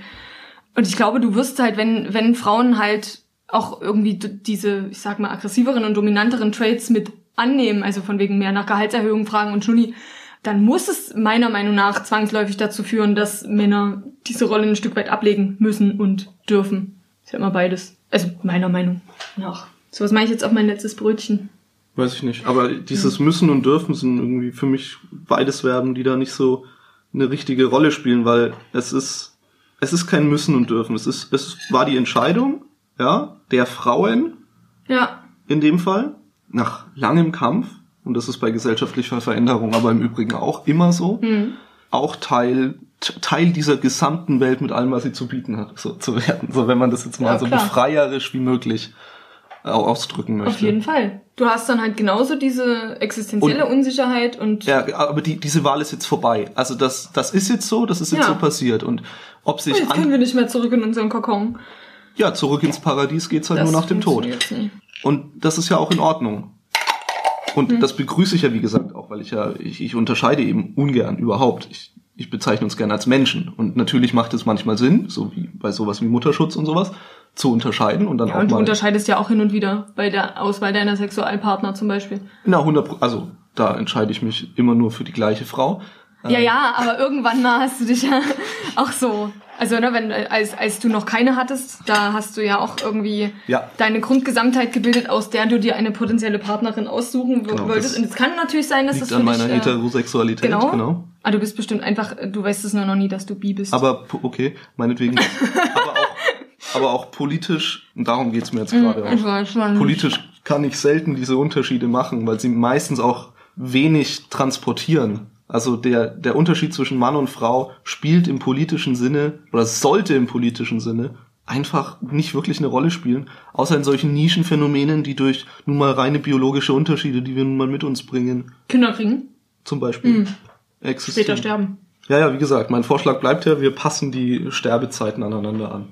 Und ich glaube, du wirst halt, wenn, wenn Frauen halt auch irgendwie diese, ich sag mal, aggressiveren und dominanteren Traits mit annehmen, also von wegen mehr nach Gehaltserhöhung fragen und Schuni, dann muss es meiner Meinung nach zwangsläufig dazu führen, dass Männer diese Rolle ein Stück weit ablegen müssen und dürfen. Ist ja immer beides. Also meiner Meinung nach. So was mache ich jetzt auf mein letztes Brötchen. Weiß ich nicht. Aber dieses Müssen und Dürfen sind irgendwie für mich beides Verben, die da nicht so eine richtige Rolle spielen, weil es ist, es ist kein Müssen und Dürfen. Es ist, es war die Entscheidung, ja, der Frauen. Ja. In dem Fall. Nach langem Kampf und das ist bei gesellschaftlicher Veränderung aber im Übrigen auch immer so, mhm. auch Teil Teil dieser gesamten Welt mit allem, was sie zu bieten hat, so zu werden. So, wenn man das jetzt mal ja, so befreierisch wie möglich ausdrücken möchte. Auf jeden Fall. Du hast dann halt genauso diese existenzielle und, Unsicherheit und. Ja, aber die, diese Wahl ist jetzt vorbei. Also das, das ist jetzt so, das ist jetzt ja. so passiert. Und ob sich. Und jetzt können wir nicht mehr zurück in unseren Kokon. Ja, zurück ins Paradies geht's halt das nur nach dem Tod. Und das ist ja auch in Ordnung. Und mhm. das begrüße ich ja, wie gesagt, auch, weil ich ja, ich, ich unterscheide eben ungern überhaupt. Ich, ich bezeichne uns gerne als Menschen. Und natürlich macht es manchmal Sinn, so wie bei sowas wie Mutterschutz und sowas, zu unterscheiden und dann ja, auch und mal. Du unterscheidest ja auch hin und wieder bei der Auswahl deiner Sexualpartner zum Beispiel. Na, 100%, also da entscheide ich mich immer nur für die gleiche Frau. Ja, ja, aber irgendwann mal hast du dich ja auch so also, ne, wenn, als, als du noch keine hattest, da hast du ja auch irgendwie ja. deine Grundgesamtheit gebildet, aus der du dir eine potenzielle Partnerin aussuchen genau, wolltest. Und es kann natürlich sein, dass liegt das für an meiner dich, äh, Heterosexualität, genau. genau. Ah, du bist bestimmt einfach, du weißt es nur noch nie, dass du bi bist. Aber, okay, meinetwegen. aber, auch, aber auch politisch, und darum geht's mir jetzt mm, gerade auch. Politisch kann ich selten diese Unterschiede machen, weil sie meistens auch wenig transportieren. Also der, der Unterschied zwischen Mann und Frau spielt im politischen Sinne oder sollte im politischen Sinne einfach nicht wirklich eine Rolle spielen, außer in solchen Nischenphänomenen, die durch nun mal reine biologische Unterschiede, die wir nun mal mit uns bringen. Kinder kriegen. Zum Beispiel. Mhm. Existieren. Später sterben. Ja, ja, wie gesagt, mein Vorschlag bleibt ja, wir passen die Sterbezeiten aneinander an.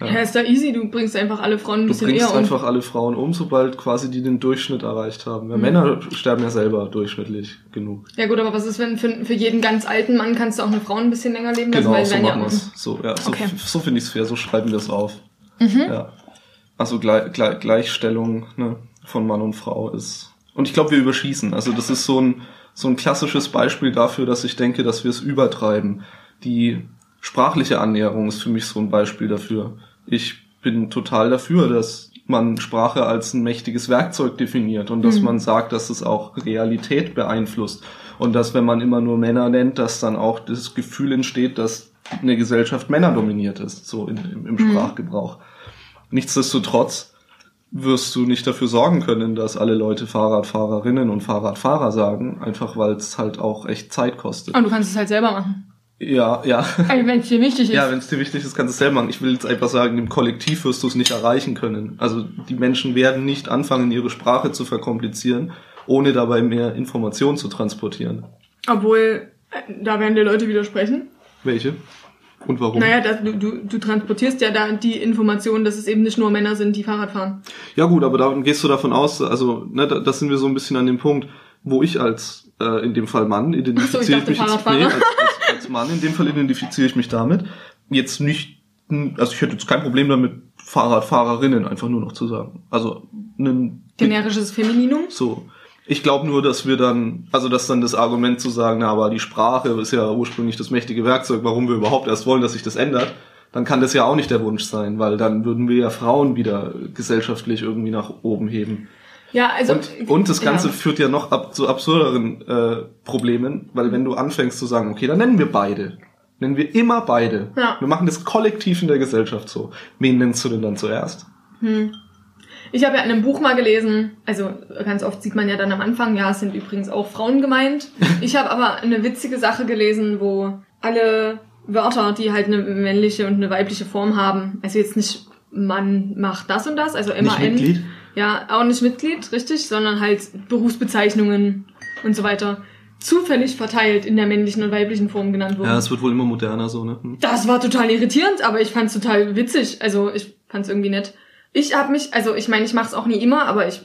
Ja. ja, ist da easy, du bringst einfach alle Frauen ein bisschen eher um. Du bringst einfach alle Frauen um, sobald quasi die den Durchschnitt erreicht haben. Ja, mhm. Männer sterben ja selber durchschnittlich genug. Ja gut, aber was ist, wenn für, für jeden ganz alten Mann kannst du auch eine Frau ein bisschen länger leben lassen? Genau, weil so machen ja So, ja, so, okay. so finde ich es fair, so schreiben wir es auf. Mhm. Ja. Also Gle Gle Gleichstellung ne, von Mann und Frau ist... Und ich glaube, wir überschießen. Also das ist so ein, so ein klassisches Beispiel dafür, dass ich denke, dass wir es übertreiben. Die sprachliche Annäherung ist für mich so ein Beispiel dafür. Ich bin total dafür, dass man Sprache als ein mächtiges Werkzeug definiert und dass mhm. man sagt, dass es auch Realität beeinflusst und dass wenn man immer nur Männer nennt, dass dann auch das Gefühl entsteht, dass eine Gesellschaft männerdominiert ist, so in, im, im mhm. Sprachgebrauch. Nichtsdestotrotz wirst du nicht dafür sorgen können, dass alle Leute Fahrradfahrerinnen und Fahrradfahrer sagen, einfach weil es halt auch echt Zeit kostet. Und du kannst es halt selber machen. Ja, ja. Also wenn es dir wichtig ist. Ja, wenn es dir wichtig ist, kannst du es selber machen. Ich will jetzt einfach sagen, im Kollektiv wirst du es nicht erreichen können. Also die Menschen werden nicht anfangen, ihre Sprache zu verkomplizieren, ohne dabei mehr Informationen zu transportieren. Obwohl, äh, da werden dir Leute widersprechen. Welche? Und warum? Naja, das, du, du, du transportierst ja da die Information, dass es eben nicht nur Männer sind, die Fahrrad fahren. Ja gut, aber da gehst du davon aus, also ne, da, das sind wir so ein bisschen an dem Punkt, wo ich als äh, in dem Fall Mann identifiziere so, ich, ich mich jetzt, nee, als, als, als Mann in dem Fall identifiziere ich mich damit. Jetzt nicht, also ich hätte jetzt kein Problem damit, Fahrradfahrerinnen einfach nur noch zu sagen. Also ein generisches Femininum. So. Ich glaube nur, dass wir dann, also dass dann das Argument zu sagen, na, aber die Sprache ist ja ursprünglich das mächtige Werkzeug, warum wir überhaupt erst wollen, dass sich das ändert, dann kann das ja auch nicht der Wunsch sein, weil dann würden wir ja Frauen wieder gesellschaftlich irgendwie nach oben heben. Ja, also und, und das Ganze ja. führt ja noch ab, zu absurderen äh, Problemen, weil wenn du anfängst zu sagen, okay, dann nennen wir beide. Nennen wir immer beide. Ja. Wir machen das kollektiv in der Gesellschaft so. Wen nennst du denn dann zuerst? Hm. Ich habe ja in einem Buch mal gelesen, also ganz oft sieht man ja dann am Anfang, ja, es sind übrigens auch Frauen gemeint. Ich habe aber eine witzige Sache gelesen, wo alle Wörter, die halt eine männliche und eine weibliche Form haben, also jetzt nicht Mann macht das und das, also immer Mitglied? Ja, auch nicht Mitglied, richtig, sondern halt Berufsbezeichnungen und so weiter zufällig verteilt in der männlichen und weiblichen Form genannt wurden. Ja, es wird wohl immer moderner so, ne? Hm. Das war total irritierend, aber ich fand's total witzig. Also ich fand's irgendwie nett. Ich habe mich, also ich meine, ich mache es auch nie immer, aber ich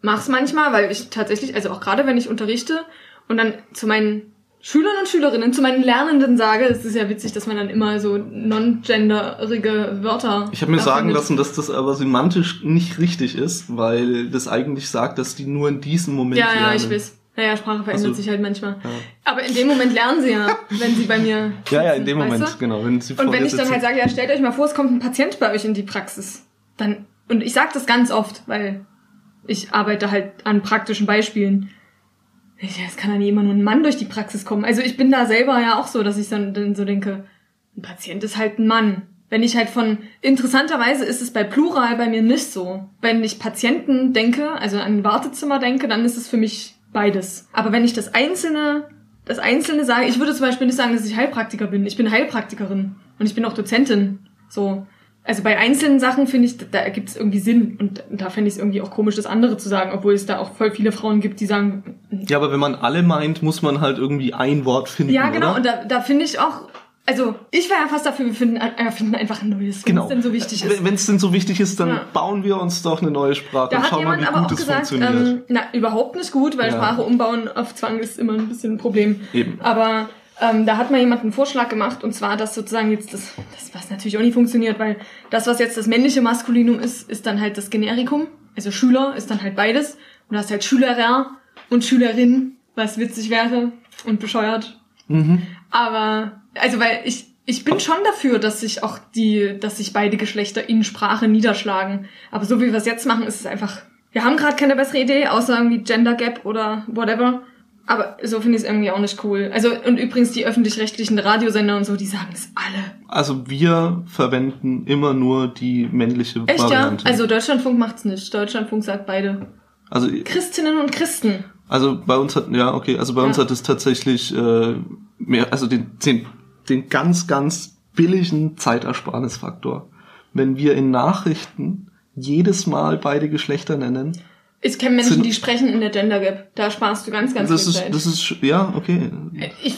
mach's manchmal, weil ich tatsächlich, also auch gerade wenn ich unterrichte und dann zu meinen Schülern und Schülerinnen, zu meinen Lernenden sage, es ist ja witzig, dass man dann immer so non-genderige Wörter. Ich habe mir sagen findet. lassen, dass das aber semantisch nicht richtig ist, weil das eigentlich sagt, dass die nur in diesem Moment ja, lernen. Ja, ich weiß. Naja, Sprache verändert also, sich halt manchmal. Ja. Aber in dem Moment lernen sie ja, wenn sie bei mir. ja, ja, in dem Moment, du? genau. Wenn sie und wenn ich dann halt sage, ja, stellt euch mal vor, es kommt ein Patient bei euch in die Praxis, dann und ich sage das ganz oft, weil ich arbeite halt an praktischen Beispielen es kann ja nie immer nur ein Mann durch die Praxis kommen. Also ich bin da selber ja auch so, dass ich dann, dann so denke, ein Patient ist halt ein Mann. Wenn ich halt von, interessanterweise ist es bei Plural bei mir nicht so. Wenn ich Patienten denke, also an ein Wartezimmer denke, dann ist es für mich beides. Aber wenn ich das Einzelne, das Einzelne sage, ich würde zum Beispiel nicht sagen, dass ich Heilpraktiker bin. Ich bin Heilpraktikerin und ich bin auch Dozentin. So also bei einzelnen Sachen finde ich, da ergibt es irgendwie Sinn und da fände ich es irgendwie auch komisch, das andere zu sagen, obwohl es da auch voll viele Frauen gibt, die sagen. Ja, aber wenn man alle meint, muss man halt irgendwie ein Wort finden. Ja, genau, oder? und da, da finde ich auch, also ich wäre ja fast dafür, wir finden, äh, finden einfach ein neues, genau. wenn es denn so wichtig ist. Wenn es denn so wichtig ist, dann ja. bauen wir uns doch eine neue Sprache da und schauen mal, wie gut es gesagt, funktioniert. Ähm, na, überhaupt nicht gut, weil ja. Sprache umbauen auf Zwang ist immer ein bisschen ein Problem. Eben. Aber ähm, da hat mal jemand einen Vorschlag gemacht und zwar, dass sozusagen jetzt das, das, was natürlich auch nie funktioniert, weil das, was jetzt das männliche Maskulinum ist, ist dann halt das Generikum. Also Schüler ist dann halt beides. Und du hast halt Schülerer und Schülerin, was witzig wäre und bescheuert. Mhm. Aber, also weil ich, ich bin schon dafür, dass sich auch die, dass sich beide Geschlechter in Sprache niederschlagen. Aber so wie wir es jetzt machen, ist es einfach, wir haben gerade keine bessere Idee, außer irgendwie Gender Gap oder whatever. Aber so finde ich es irgendwie auch nicht cool. Also, und übrigens die öffentlich-rechtlichen Radiosender und so, die sagen es alle. Also wir verwenden immer nur die männliche Echt, Variante. ja? Also Deutschlandfunk macht's nicht. Deutschlandfunk sagt beide. Also Christinnen und Christen. Also bei uns hat, ja, okay, also bei ja. uns hat es tatsächlich äh, mehr, also den, den, den ganz, ganz billigen Zeitersparnisfaktor. Wenn wir in Nachrichten jedes Mal beide Geschlechter nennen, ich kenne Menschen, sind, die sprechen in der Gender Gap. Da sparst du ganz, ganz das viel ist, Zeit. Das ist, ja, okay. Ich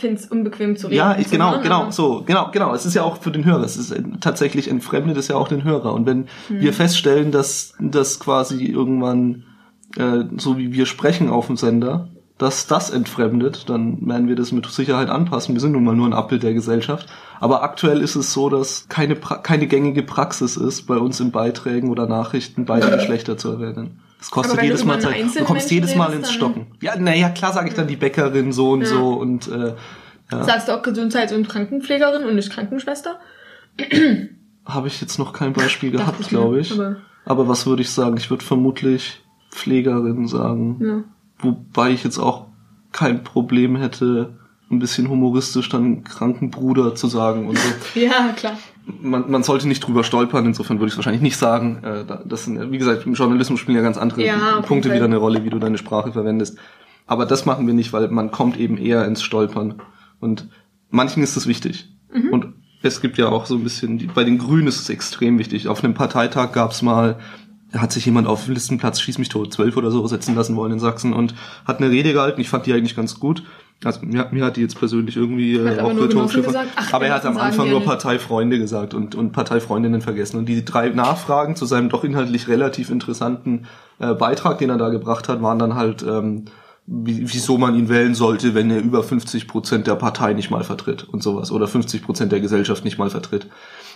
finde es unbequem zu reden. Ja, ich, genau, ne? genau, Aber- so, genau, genau. Es ist ja auch für den Hörer. Es ist tatsächlich entfremdet es ja auch den Hörer. Und wenn Hm. wir feststellen, dass das quasi irgendwann, äh, so wie wir sprechen auf dem Sender, dass das entfremdet, dann werden wir das mit Sicherheit anpassen. Wir sind nun mal nur ein Abbild der Gesellschaft. Aber aktuell ist es so, dass keine, pra keine gängige Praxis ist, bei uns in Beiträgen oder Nachrichten beide Geschlechter zu erwähnen. Das kostet jedes Mal Zeit. Du kommst jedes Mal ins Stocken. Ja, naja, klar sage ich dann die Bäckerin so und Ja. so und äh, ja. Sagst du auch Gesundheits- und Krankenpflegerin und nicht Krankenschwester? Habe ich jetzt noch kein Beispiel gehabt, glaube ich. aber- Aber, was würde ich sagen? Ich würde vermutlich Pflegerin sagen. Ja. Wobei ich jetzt auch kein Problem hätte, ein bisschen humoristisch dann Krankenbruder zu sagen und so. Ja, klar. Man, man sollte nicht drüber stolpern, insofern würde ich es wahrscheinlich nicht sagen. Äh, da- Das sind, wie gesagt, im Journalismus spielen ja ganz andere Ja, Punkte wieder eine Rolle, wie du deine Sprache verwendest. Aber das machen wir nicht, weil man kommt eben eher ins Stolpern. Und manchen ist das wichtig. Mhm. Und es gibt ja auch so ein bisschen, bei den Grünen ist es extrem wichtig. Auf einem Parteitag gab es mal, hat sich jemand auf Listenplatz Schieß mich tot 12 oder so setzen lassen wollen in Sachsen und hat eine Rede gehalten. Ich fand die eigentlich ganz gut. Also mir, mir hat die jetzt persönlich irgendwie äh, auch? Ach, Aber er hat am Anfang nur. Parteifreunde gesagt und, und Parteifreundinnen vergessen. Und die drei Nachfragen zu seinem doch inhaltlich relativ interessanten äh, Beitrag, den er da gebracht hat, waren dann halt, ähm, wieso man ihn wählen sollte, wenn er über 50 Prozent der Partei nicht mal vertritt und sowas oder 50 Prozent der Gesellschaft nicht mal vertritt.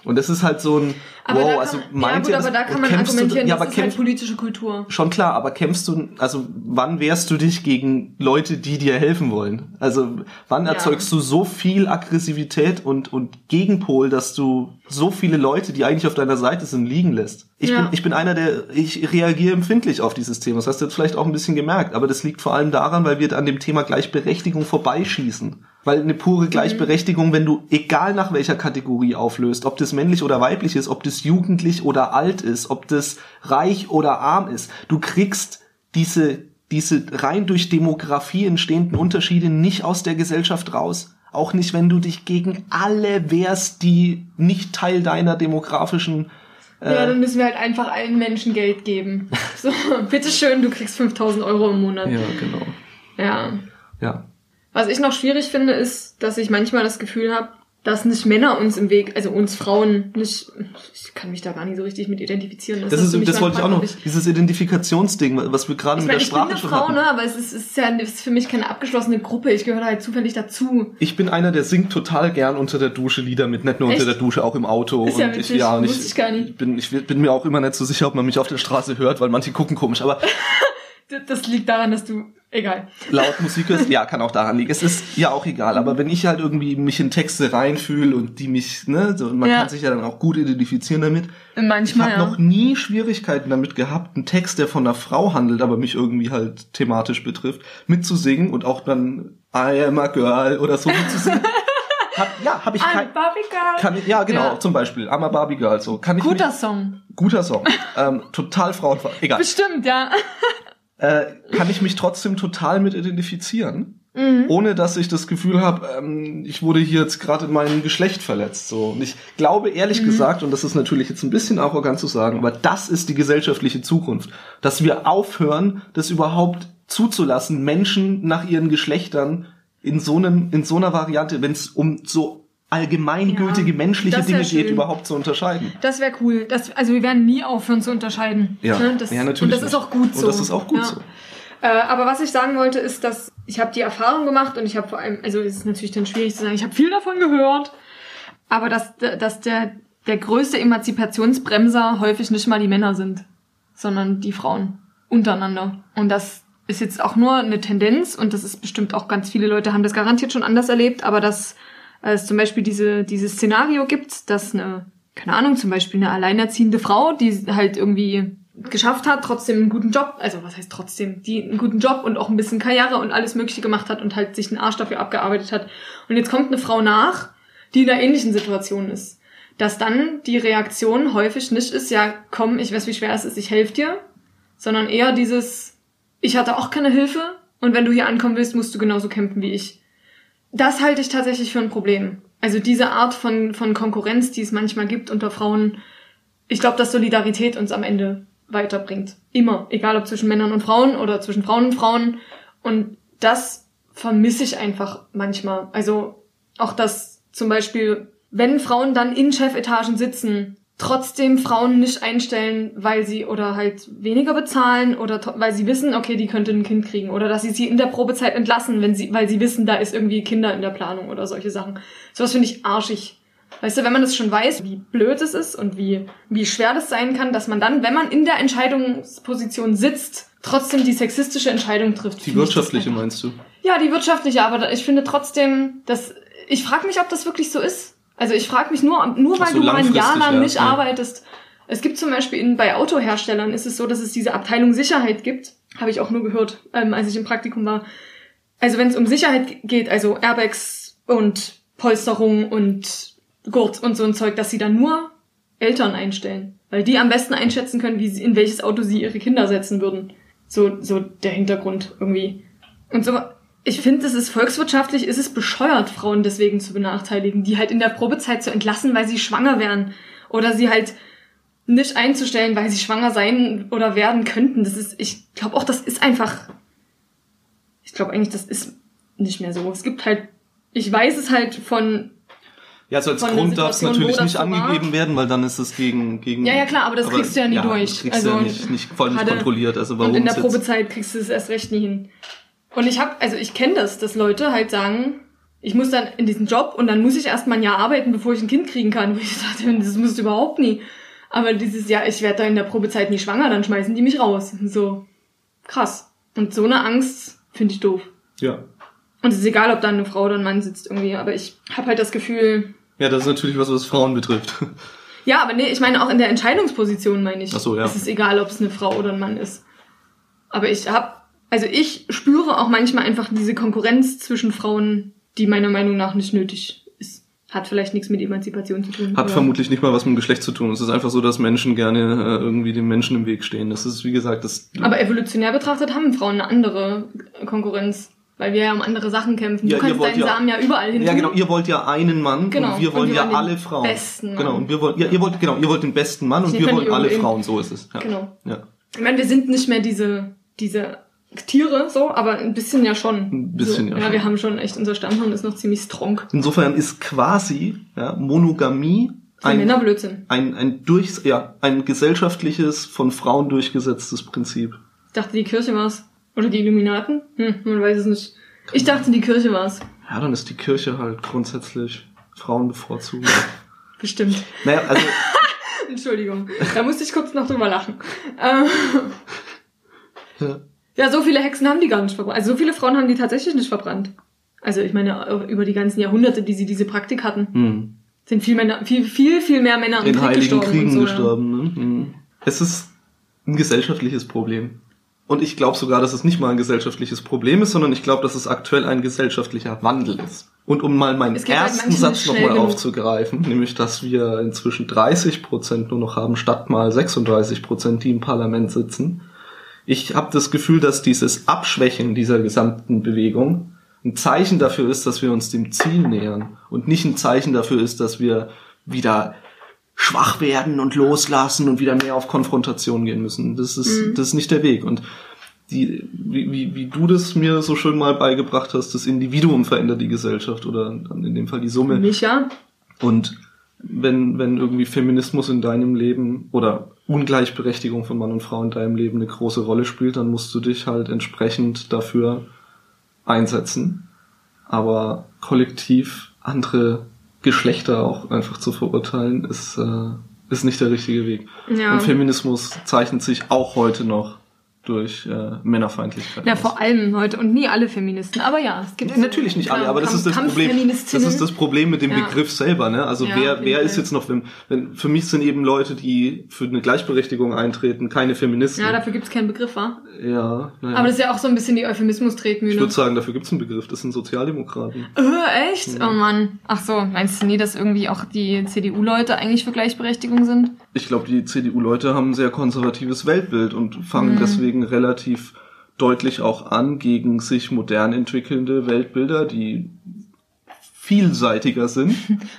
Und das ist halt so ein, Aber wow, da kann, also ja, meint gut, ihr aber das- da kann man kämpfst du- argumentieren, ja, das aber ist halt kämpf- politische Kultur. Schon klar, aber kämpfst du, also wann wehrst du dich gegen Leute, die dir helfen wollen? Also wann Ja. erzeugst du so viel Aggressivität und, und Gegenpol, dass du so viele Leute, die eigentlich auf deiner Seite sind, liegen lässt? Ich, Ja. bin, ich bin einer, der, ich reagiere empfindlich auf dieses Thema. Das hast du jetzt vielleicht auch ein bisschen gemerkt, aber das liegt vor allem daran, weil wir an dem Thema Gleichberechtigung vorbeischießen. Weil eine pure Mhm. Gleichberechtigung, wenn du egal nach welcher Kategorie auflöst, ob das männlich oder weiblich ist, ob das jugendlich oder alt ist, ob das reich oder arm ist, du kriegst diese, diese rein durch Demografie entstehenden Unterschiede nicht aus der Gesellschaft raus. Auch nicht, wenn du dich gegen alle wehrst, die nicht Teil deiner demografischen Ja, dann müssen wir halt einfach allen Menschen Geld geben. So, bitteschön, du kriegst 5000 Euro im Monat. Ja, genau. ja. Ja. Was ich noch schwierig finde, ist, dass ich manchmal das Gefühl habe, dass nicht Männer uns im Weg, also uns Frauen nicht, ich kann mich da gar nicht so richtig mit identifizieren. Das, du ist, das wollte ich auch noch, dieses Identifikationsding, was wir gerade Ich, mit meine, der ich bin Sprache eine schon Frau, hatten. ne, aber es ist, ist ja es ist für mich keine abgeschlossene Gruppe. Ich gehöre halt zufällig dazu. Ich bin einer, der singt total gern unter der Dusche Lieder mit, nicht nur Echt? unter der Dusche, auch im Auto. Ist ja und witzig, ich, ja, und wusste ich gar nicht. Bin, ich bin mir auch immer nicht so sicher, ob man mich auf der Straße hört, weil manche gucken komisch. Aber Das liegt daran, dass du, egal. laut Musik hörst, ja, kann auch daran liegen. Es ist ja auch egal. Aber wenn ich halt irgendwie mich in Texte reinfühle und die mich, ne, so, man Ja. kann sich ja dann auch gut identifizieren damit. Ich Manchmal, habe noch nie Schwierigkeiten damit gehabt, einen Text, der von einer Frau handelt, aber mich irgendwie halt thematisch betrifft, mitzusingen und auch dann I am a girl oder so mitzusingen. Hab, ja, habe ich kein, Barbie Girl. kann ich, ja genau, Ja. zum Beispiel I'm a Barbie Girl, so kann ich Guter mich, Song. guter Song, ähm, total frauenfrei, egal, Bestimmt, ja. Äh, kann ich mich trotzdem total mit identifizieren, Mhm. ohne dass ich das Gefühl habe, ähm, ich wurde hier jetzt gerade in meinem Geschlecht verletzt. So. Und ich glaube Mhm. ehrlich gesagt, und das ist natürlich jetzt ein bisschen arrogant zu sagen, aber das ist die gesellschaftliche Zukunft, dass wir aufhören, das überhaupt zuzulassen, Menschen nach ihren Geschlechtern in so einem, in so einer Variante, wenn es um so allgemeingültige Ja, menschliche das Dinge geht, schön. überhaupt zu unterscheiden. Das wäre cool. Das, also wir werden nie aufhören zu unterscheiden. Ja, Ne? Das, ja natürlich. Und das nicht. ist auch gut so. Und das ist auch gut ja. so. Äh, aber was ich sagen wollte, ist, dass ich habe die Erfahrung gemacht und ich habe vor allem, also es ist natürlich dann schwierig zu sagen, ich habe viel davon gehört, aber dass, dass der, der größte Emanzipationsbremser häufig nicht mal die Männer sind, sondern die Frauen untereinander. Und das ist jetzt auch nur eine Tendenz und das ist bestimmt auch ganz viele Leute haben das garantiert schon anders erlebt, aber dass es zum Beispiel diese, dieses Szenario gibt, dass eine, keine Ahnung, zum Beispiel eine alleinerziehende Frau, die halt irgendwie geschafft hat, trotzdem einen guten Job, also was heißt trotzdem, die einen guten Job und auch ein bisschen Karriere und alles Mögliche gemacht hat und halt sich den Arsch dafür abgearbeitet hat. Und jetzt kommt eine Frau nach, die in einer ähnlichen Situation ist. Dass dann die Reaktion häufig nicht ist, ja, komm, ich weiß, wie schwer es ist, ich helfe dir, sondern eher dieses, ich hatte auch keine Hilfe und wenn du hier ankommen willst, musst du genauso kämpfen wie ich. Das halte ich tatsächlich für ein Problem. Also diese Art von, von Konkurrenz, die es manchmal gibt unter Frauen, ich glaube, dass Solidarität uns am Ende weiterbringt. Immer. Egal ob zwischen Männern und Frauen oder zwischen Frauen und Frauen. Und das vermisse ich einfach manchmal. Also auch das zum Beispiel, wenn Frauen dann in Chefetagen sitzen, trotzdem Frauen nicht einstellen, weil sie oder halt weniger bezahlen oder weil sie wissen, okay, die könnte ein Kind kriegen oder dass sie sie in der Probezeit entlassen, wenn sie, weil sie wissen, da ist irgendwie Kinder in der Planung oder solche Sachen. Sowas finde ich arschig. Weißt du, wenn man das schon weiß, wie blöd es ist und wie, wie schwer das sein kann, dass man dann, wenn man in der Entscheidungsposition sitzt, trotzdem die sexistische Entscheidung trifft. Die wirtschaftliche meinst du? Ja, die wirtschaftliche, aber ich finde trotzdem, dass ich frage mich, ob das wirklich so ist. Also ich frage mich nur, nur weil so du mal ein Jahr lang nicht ja. arbeitest. Es gibt zum Beispiel in, bei Autoherstellern ist es so, dass es diese Abteilung Sicherheit gibt. Habe ich auch nur gehört, ähm, als ich im Praktikum war. Also wenn es um Sicherheit geht, also Airbags und Polsterung und Gurt und so ein Zeug, dass sie dann nur Eltern einstellen. Weil die am besten einschätzen können, wie sie, in welches Auto sie ihre Kinder setzen würden. So, so der Hintergrund irgendwie. Und so, ich finde, es ist volkswirtschaftlich, ist es bescheuert, Frauen deswegen zu benachteiligen, die halt in der Probezeit zu entlassen, weil sie schwanger wären. Oder sie halt nicht einzustellen, weil sie schwanger sein oder werden könnten. Das ist, ich glaube auch, das ist einfach, ich glaube eigentlich, das ist nicht mehr so. Es gibt halt, ich weiß es halt von, Ja, also als Grund darf es natürlich nicht das so war. angegeben werden, weil dann ist es gegen... gegen Ja, ja, klar, aber das kriegst du ja nie durch. Kriegst Also, du ja nicht, nicht voll nicht kontrolliert. Also warum und in der Probezeit kriegst du es erst recht nie hin. Und ich habe, also ich kenne das, dass Leute halt sagen, ich muss dann in diesen Job und dann muss ich erst mal ein Jahr arbeiten, bevor ich ein Kind kriegen kann. Wo ich dachte, das musst du überhaupt nie. Aber dieses Jahr, ich werde da in der Probezeit nie schwanger, dann schmeißen die mich raus. So krass. Und so eine Angst finde ich doof. Ja. Und es ist egal, ob da eine Frau oder ein Mann sitzt irgendwie, aber ich habe halt das Gefühl, Ja, das ist natürlich was, was Frauen betrifft. ja, aber nee, ich meine auch in der Entscheidungsposition meine ich. Ach so, ja. Es ist egal, ob es eine Frau oder ein Mann ist. Aber ich habe, also ich spüre auch manchmal einfach diese Konkurrenz zwischen Frauen, die meiner Meinung nach nicht nötig ist. Hat vielleicht nichts mit Emanzipation zu tun. Hat aber- vermutlich nicht mal was mit dem Geschlecht zu tun. Es ist einfach so, dass Menschen gerne äh, irgendwie den Menschen im Weg stehen. Das ist, wie gesagt, das... Aber evolutionär betrachtet haben Frauen eine andere Konkurrenz, weil wir ja um andere Sachen kämpfen. Ja, du kannst deinen ja- Samen ja überall hin. Ja, genau, ihr wollt ja einen Mann Genau, und wir und wollen wir ja wollen alle Frauen. besten Mann. Genau, und wir wollen, ja, ihr wollt, genau, ihr wollt den besten Mann und Ich wir wollen alle Frauen, so ist es. Ja. Genau. Ja. Ich meine, wir sind nicht mehr diese, diese Tiere, so, aber ein bisschen ja schon. Ein bisschen so. ja Ja, schon. wir haben schon echt, unser Stammhirn ist noch ziemlich strong. Insofern ist quasi ja, Monogamie Ein ein, Männerblödsinn. ein, ein, durchs, ja, ein gesellschaftliches, von Frauen durchgesetztes Prinzip. Ich dachte, die Kirche war's. Oder die Illuminaten? Hm, man weiß es nicht. Ich dachte, die Kirche war's. Ja, dann ist die Kirche halt grundsätzlich Frauen bevorzugen. Bestimmt. naja, also Entschuldigung. Da musste ich kurz noch drüber lachen. Ähm, ja. Ja, so viele Hexen haben die gar nicht verbrannt. Also so viele Frauen haben die tatsächlich nicht verbrannt. Also ich meine, über die ganzen Jahrhunderte, die sie diese Praktik hatten, hm. sind viel, Männer, viel, viel, viel mehr Männer in Krieg heiligen gestorben. Kriegen so, gestorben. Ne? Hm. Es ist ein gesellschaftliches Problem. Und ich glaube sogar, dass es nicht mal ein gesellschaftliches Problem ist, sondern ich glaube, dass es aktuell ein gesellschaftlicher Wandel ist. Und um mal meinen halt ersten Satz nochmal aufzugreifen, nämlich, dass wir inzwischen 30 Prozent nur noch haben, statt mal 36 Prozent, die im Parlament sitzen. Ich habe das Gefühl, dass dieses Abschwächen dieser gesamten Bewegung ein Zeichen dafür ist, dass wir uns dem Ziel nähern und nicht ein Zeichen dafür ist, dass wir wieder schwach werden und loslassen und wieder mehr auf Konfrontation gehen müssen. Das ist, das ist nicht der Weg. Und die, wie, wie, wie du das mir so schön mal beigebracht hast, das Individuum verändert die Gesellschaft oder dann in dem Fall die Summe. Mich ja. Und wenn, wenn irgendwie Feminismus in deinem Leben oder Ungleichberechtigung von Mann und Frau in deinem Leben eine große Rolle spielt, dann musst du dich halt entsprechend dafür einsetzen. Aber kollektiv andere Geschlechter auch einfach zu verurteilen, ist, äh, ist nicht der richtige Weg. Ja. Und Feminismus zeichnet sich auch heute noch durch äh, Männerfeindlichkeit. Ja, aus. vor allem heute. Und nie alle Feministen. Aber ja, es gibt Ja, natürlich nicht alle, aber das ist das Problem. Das ist das Problem mit dem Ja. Begriff selber, ne? Also Ja, wer wer ist jetzt noch wenn, wenn für mich sind eben Leute, die für eine Gleichberechtigung eintreten, keine Feministen. Ja, dafür gibt's keinen Begriff, wa? ja, naja. Aber das ist ja auch so ein bisschen die ich Euphemismus-Tretmühle. würde sagen, dafür gibt's einen Begriff, das sind Sozialdemokraten. Äh, echt? Oh Mann. Ach so, meinst du nie, dass irgendwie auch die CDU-Leute eigentlich für Gleichberechtigung sind? Ich glaube, die CDU-Leute haben ein sehr konservatives Weltbild und fangen Mhm. deswegen relativ deutlich auch an gegen sich modern entwickelnde Weltbilder, die vielseitiger sind,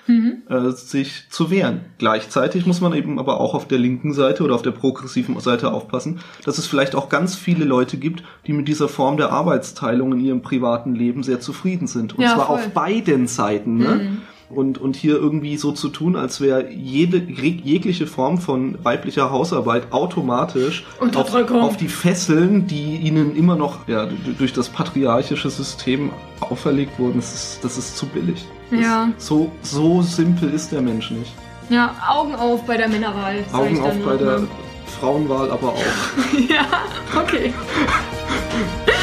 äh, sich zu wehren. Gleichzeitig muss man eben aber auch auf der linken Seite oder auf der progressiven Seite aufpassen, dass es vielleicht auch ganz viele Leute gibt, die mit dieser Form der Arbeitsteilung in ihrem privaten Leben sehr zufrieden sind. Und Ja, zwar voll. auf beiden Seiten. Ne? Und, und hier irgendwie so zu tun, als wäre jede jeg- jegliche Form von weiblicher Hausarbeit automatisch auf, auf die Fesseln, die ihnen immer noch ja, durch das patriarchische System auferlegt wurden, das ist, das ist zu billig. Das Ja. So, so simpel ist der Mensch nicht. Ja, Augen auf bei der Männerwahl. Augen auf bei nur, der ne? Frauenwahl aber auch. Ja, okay.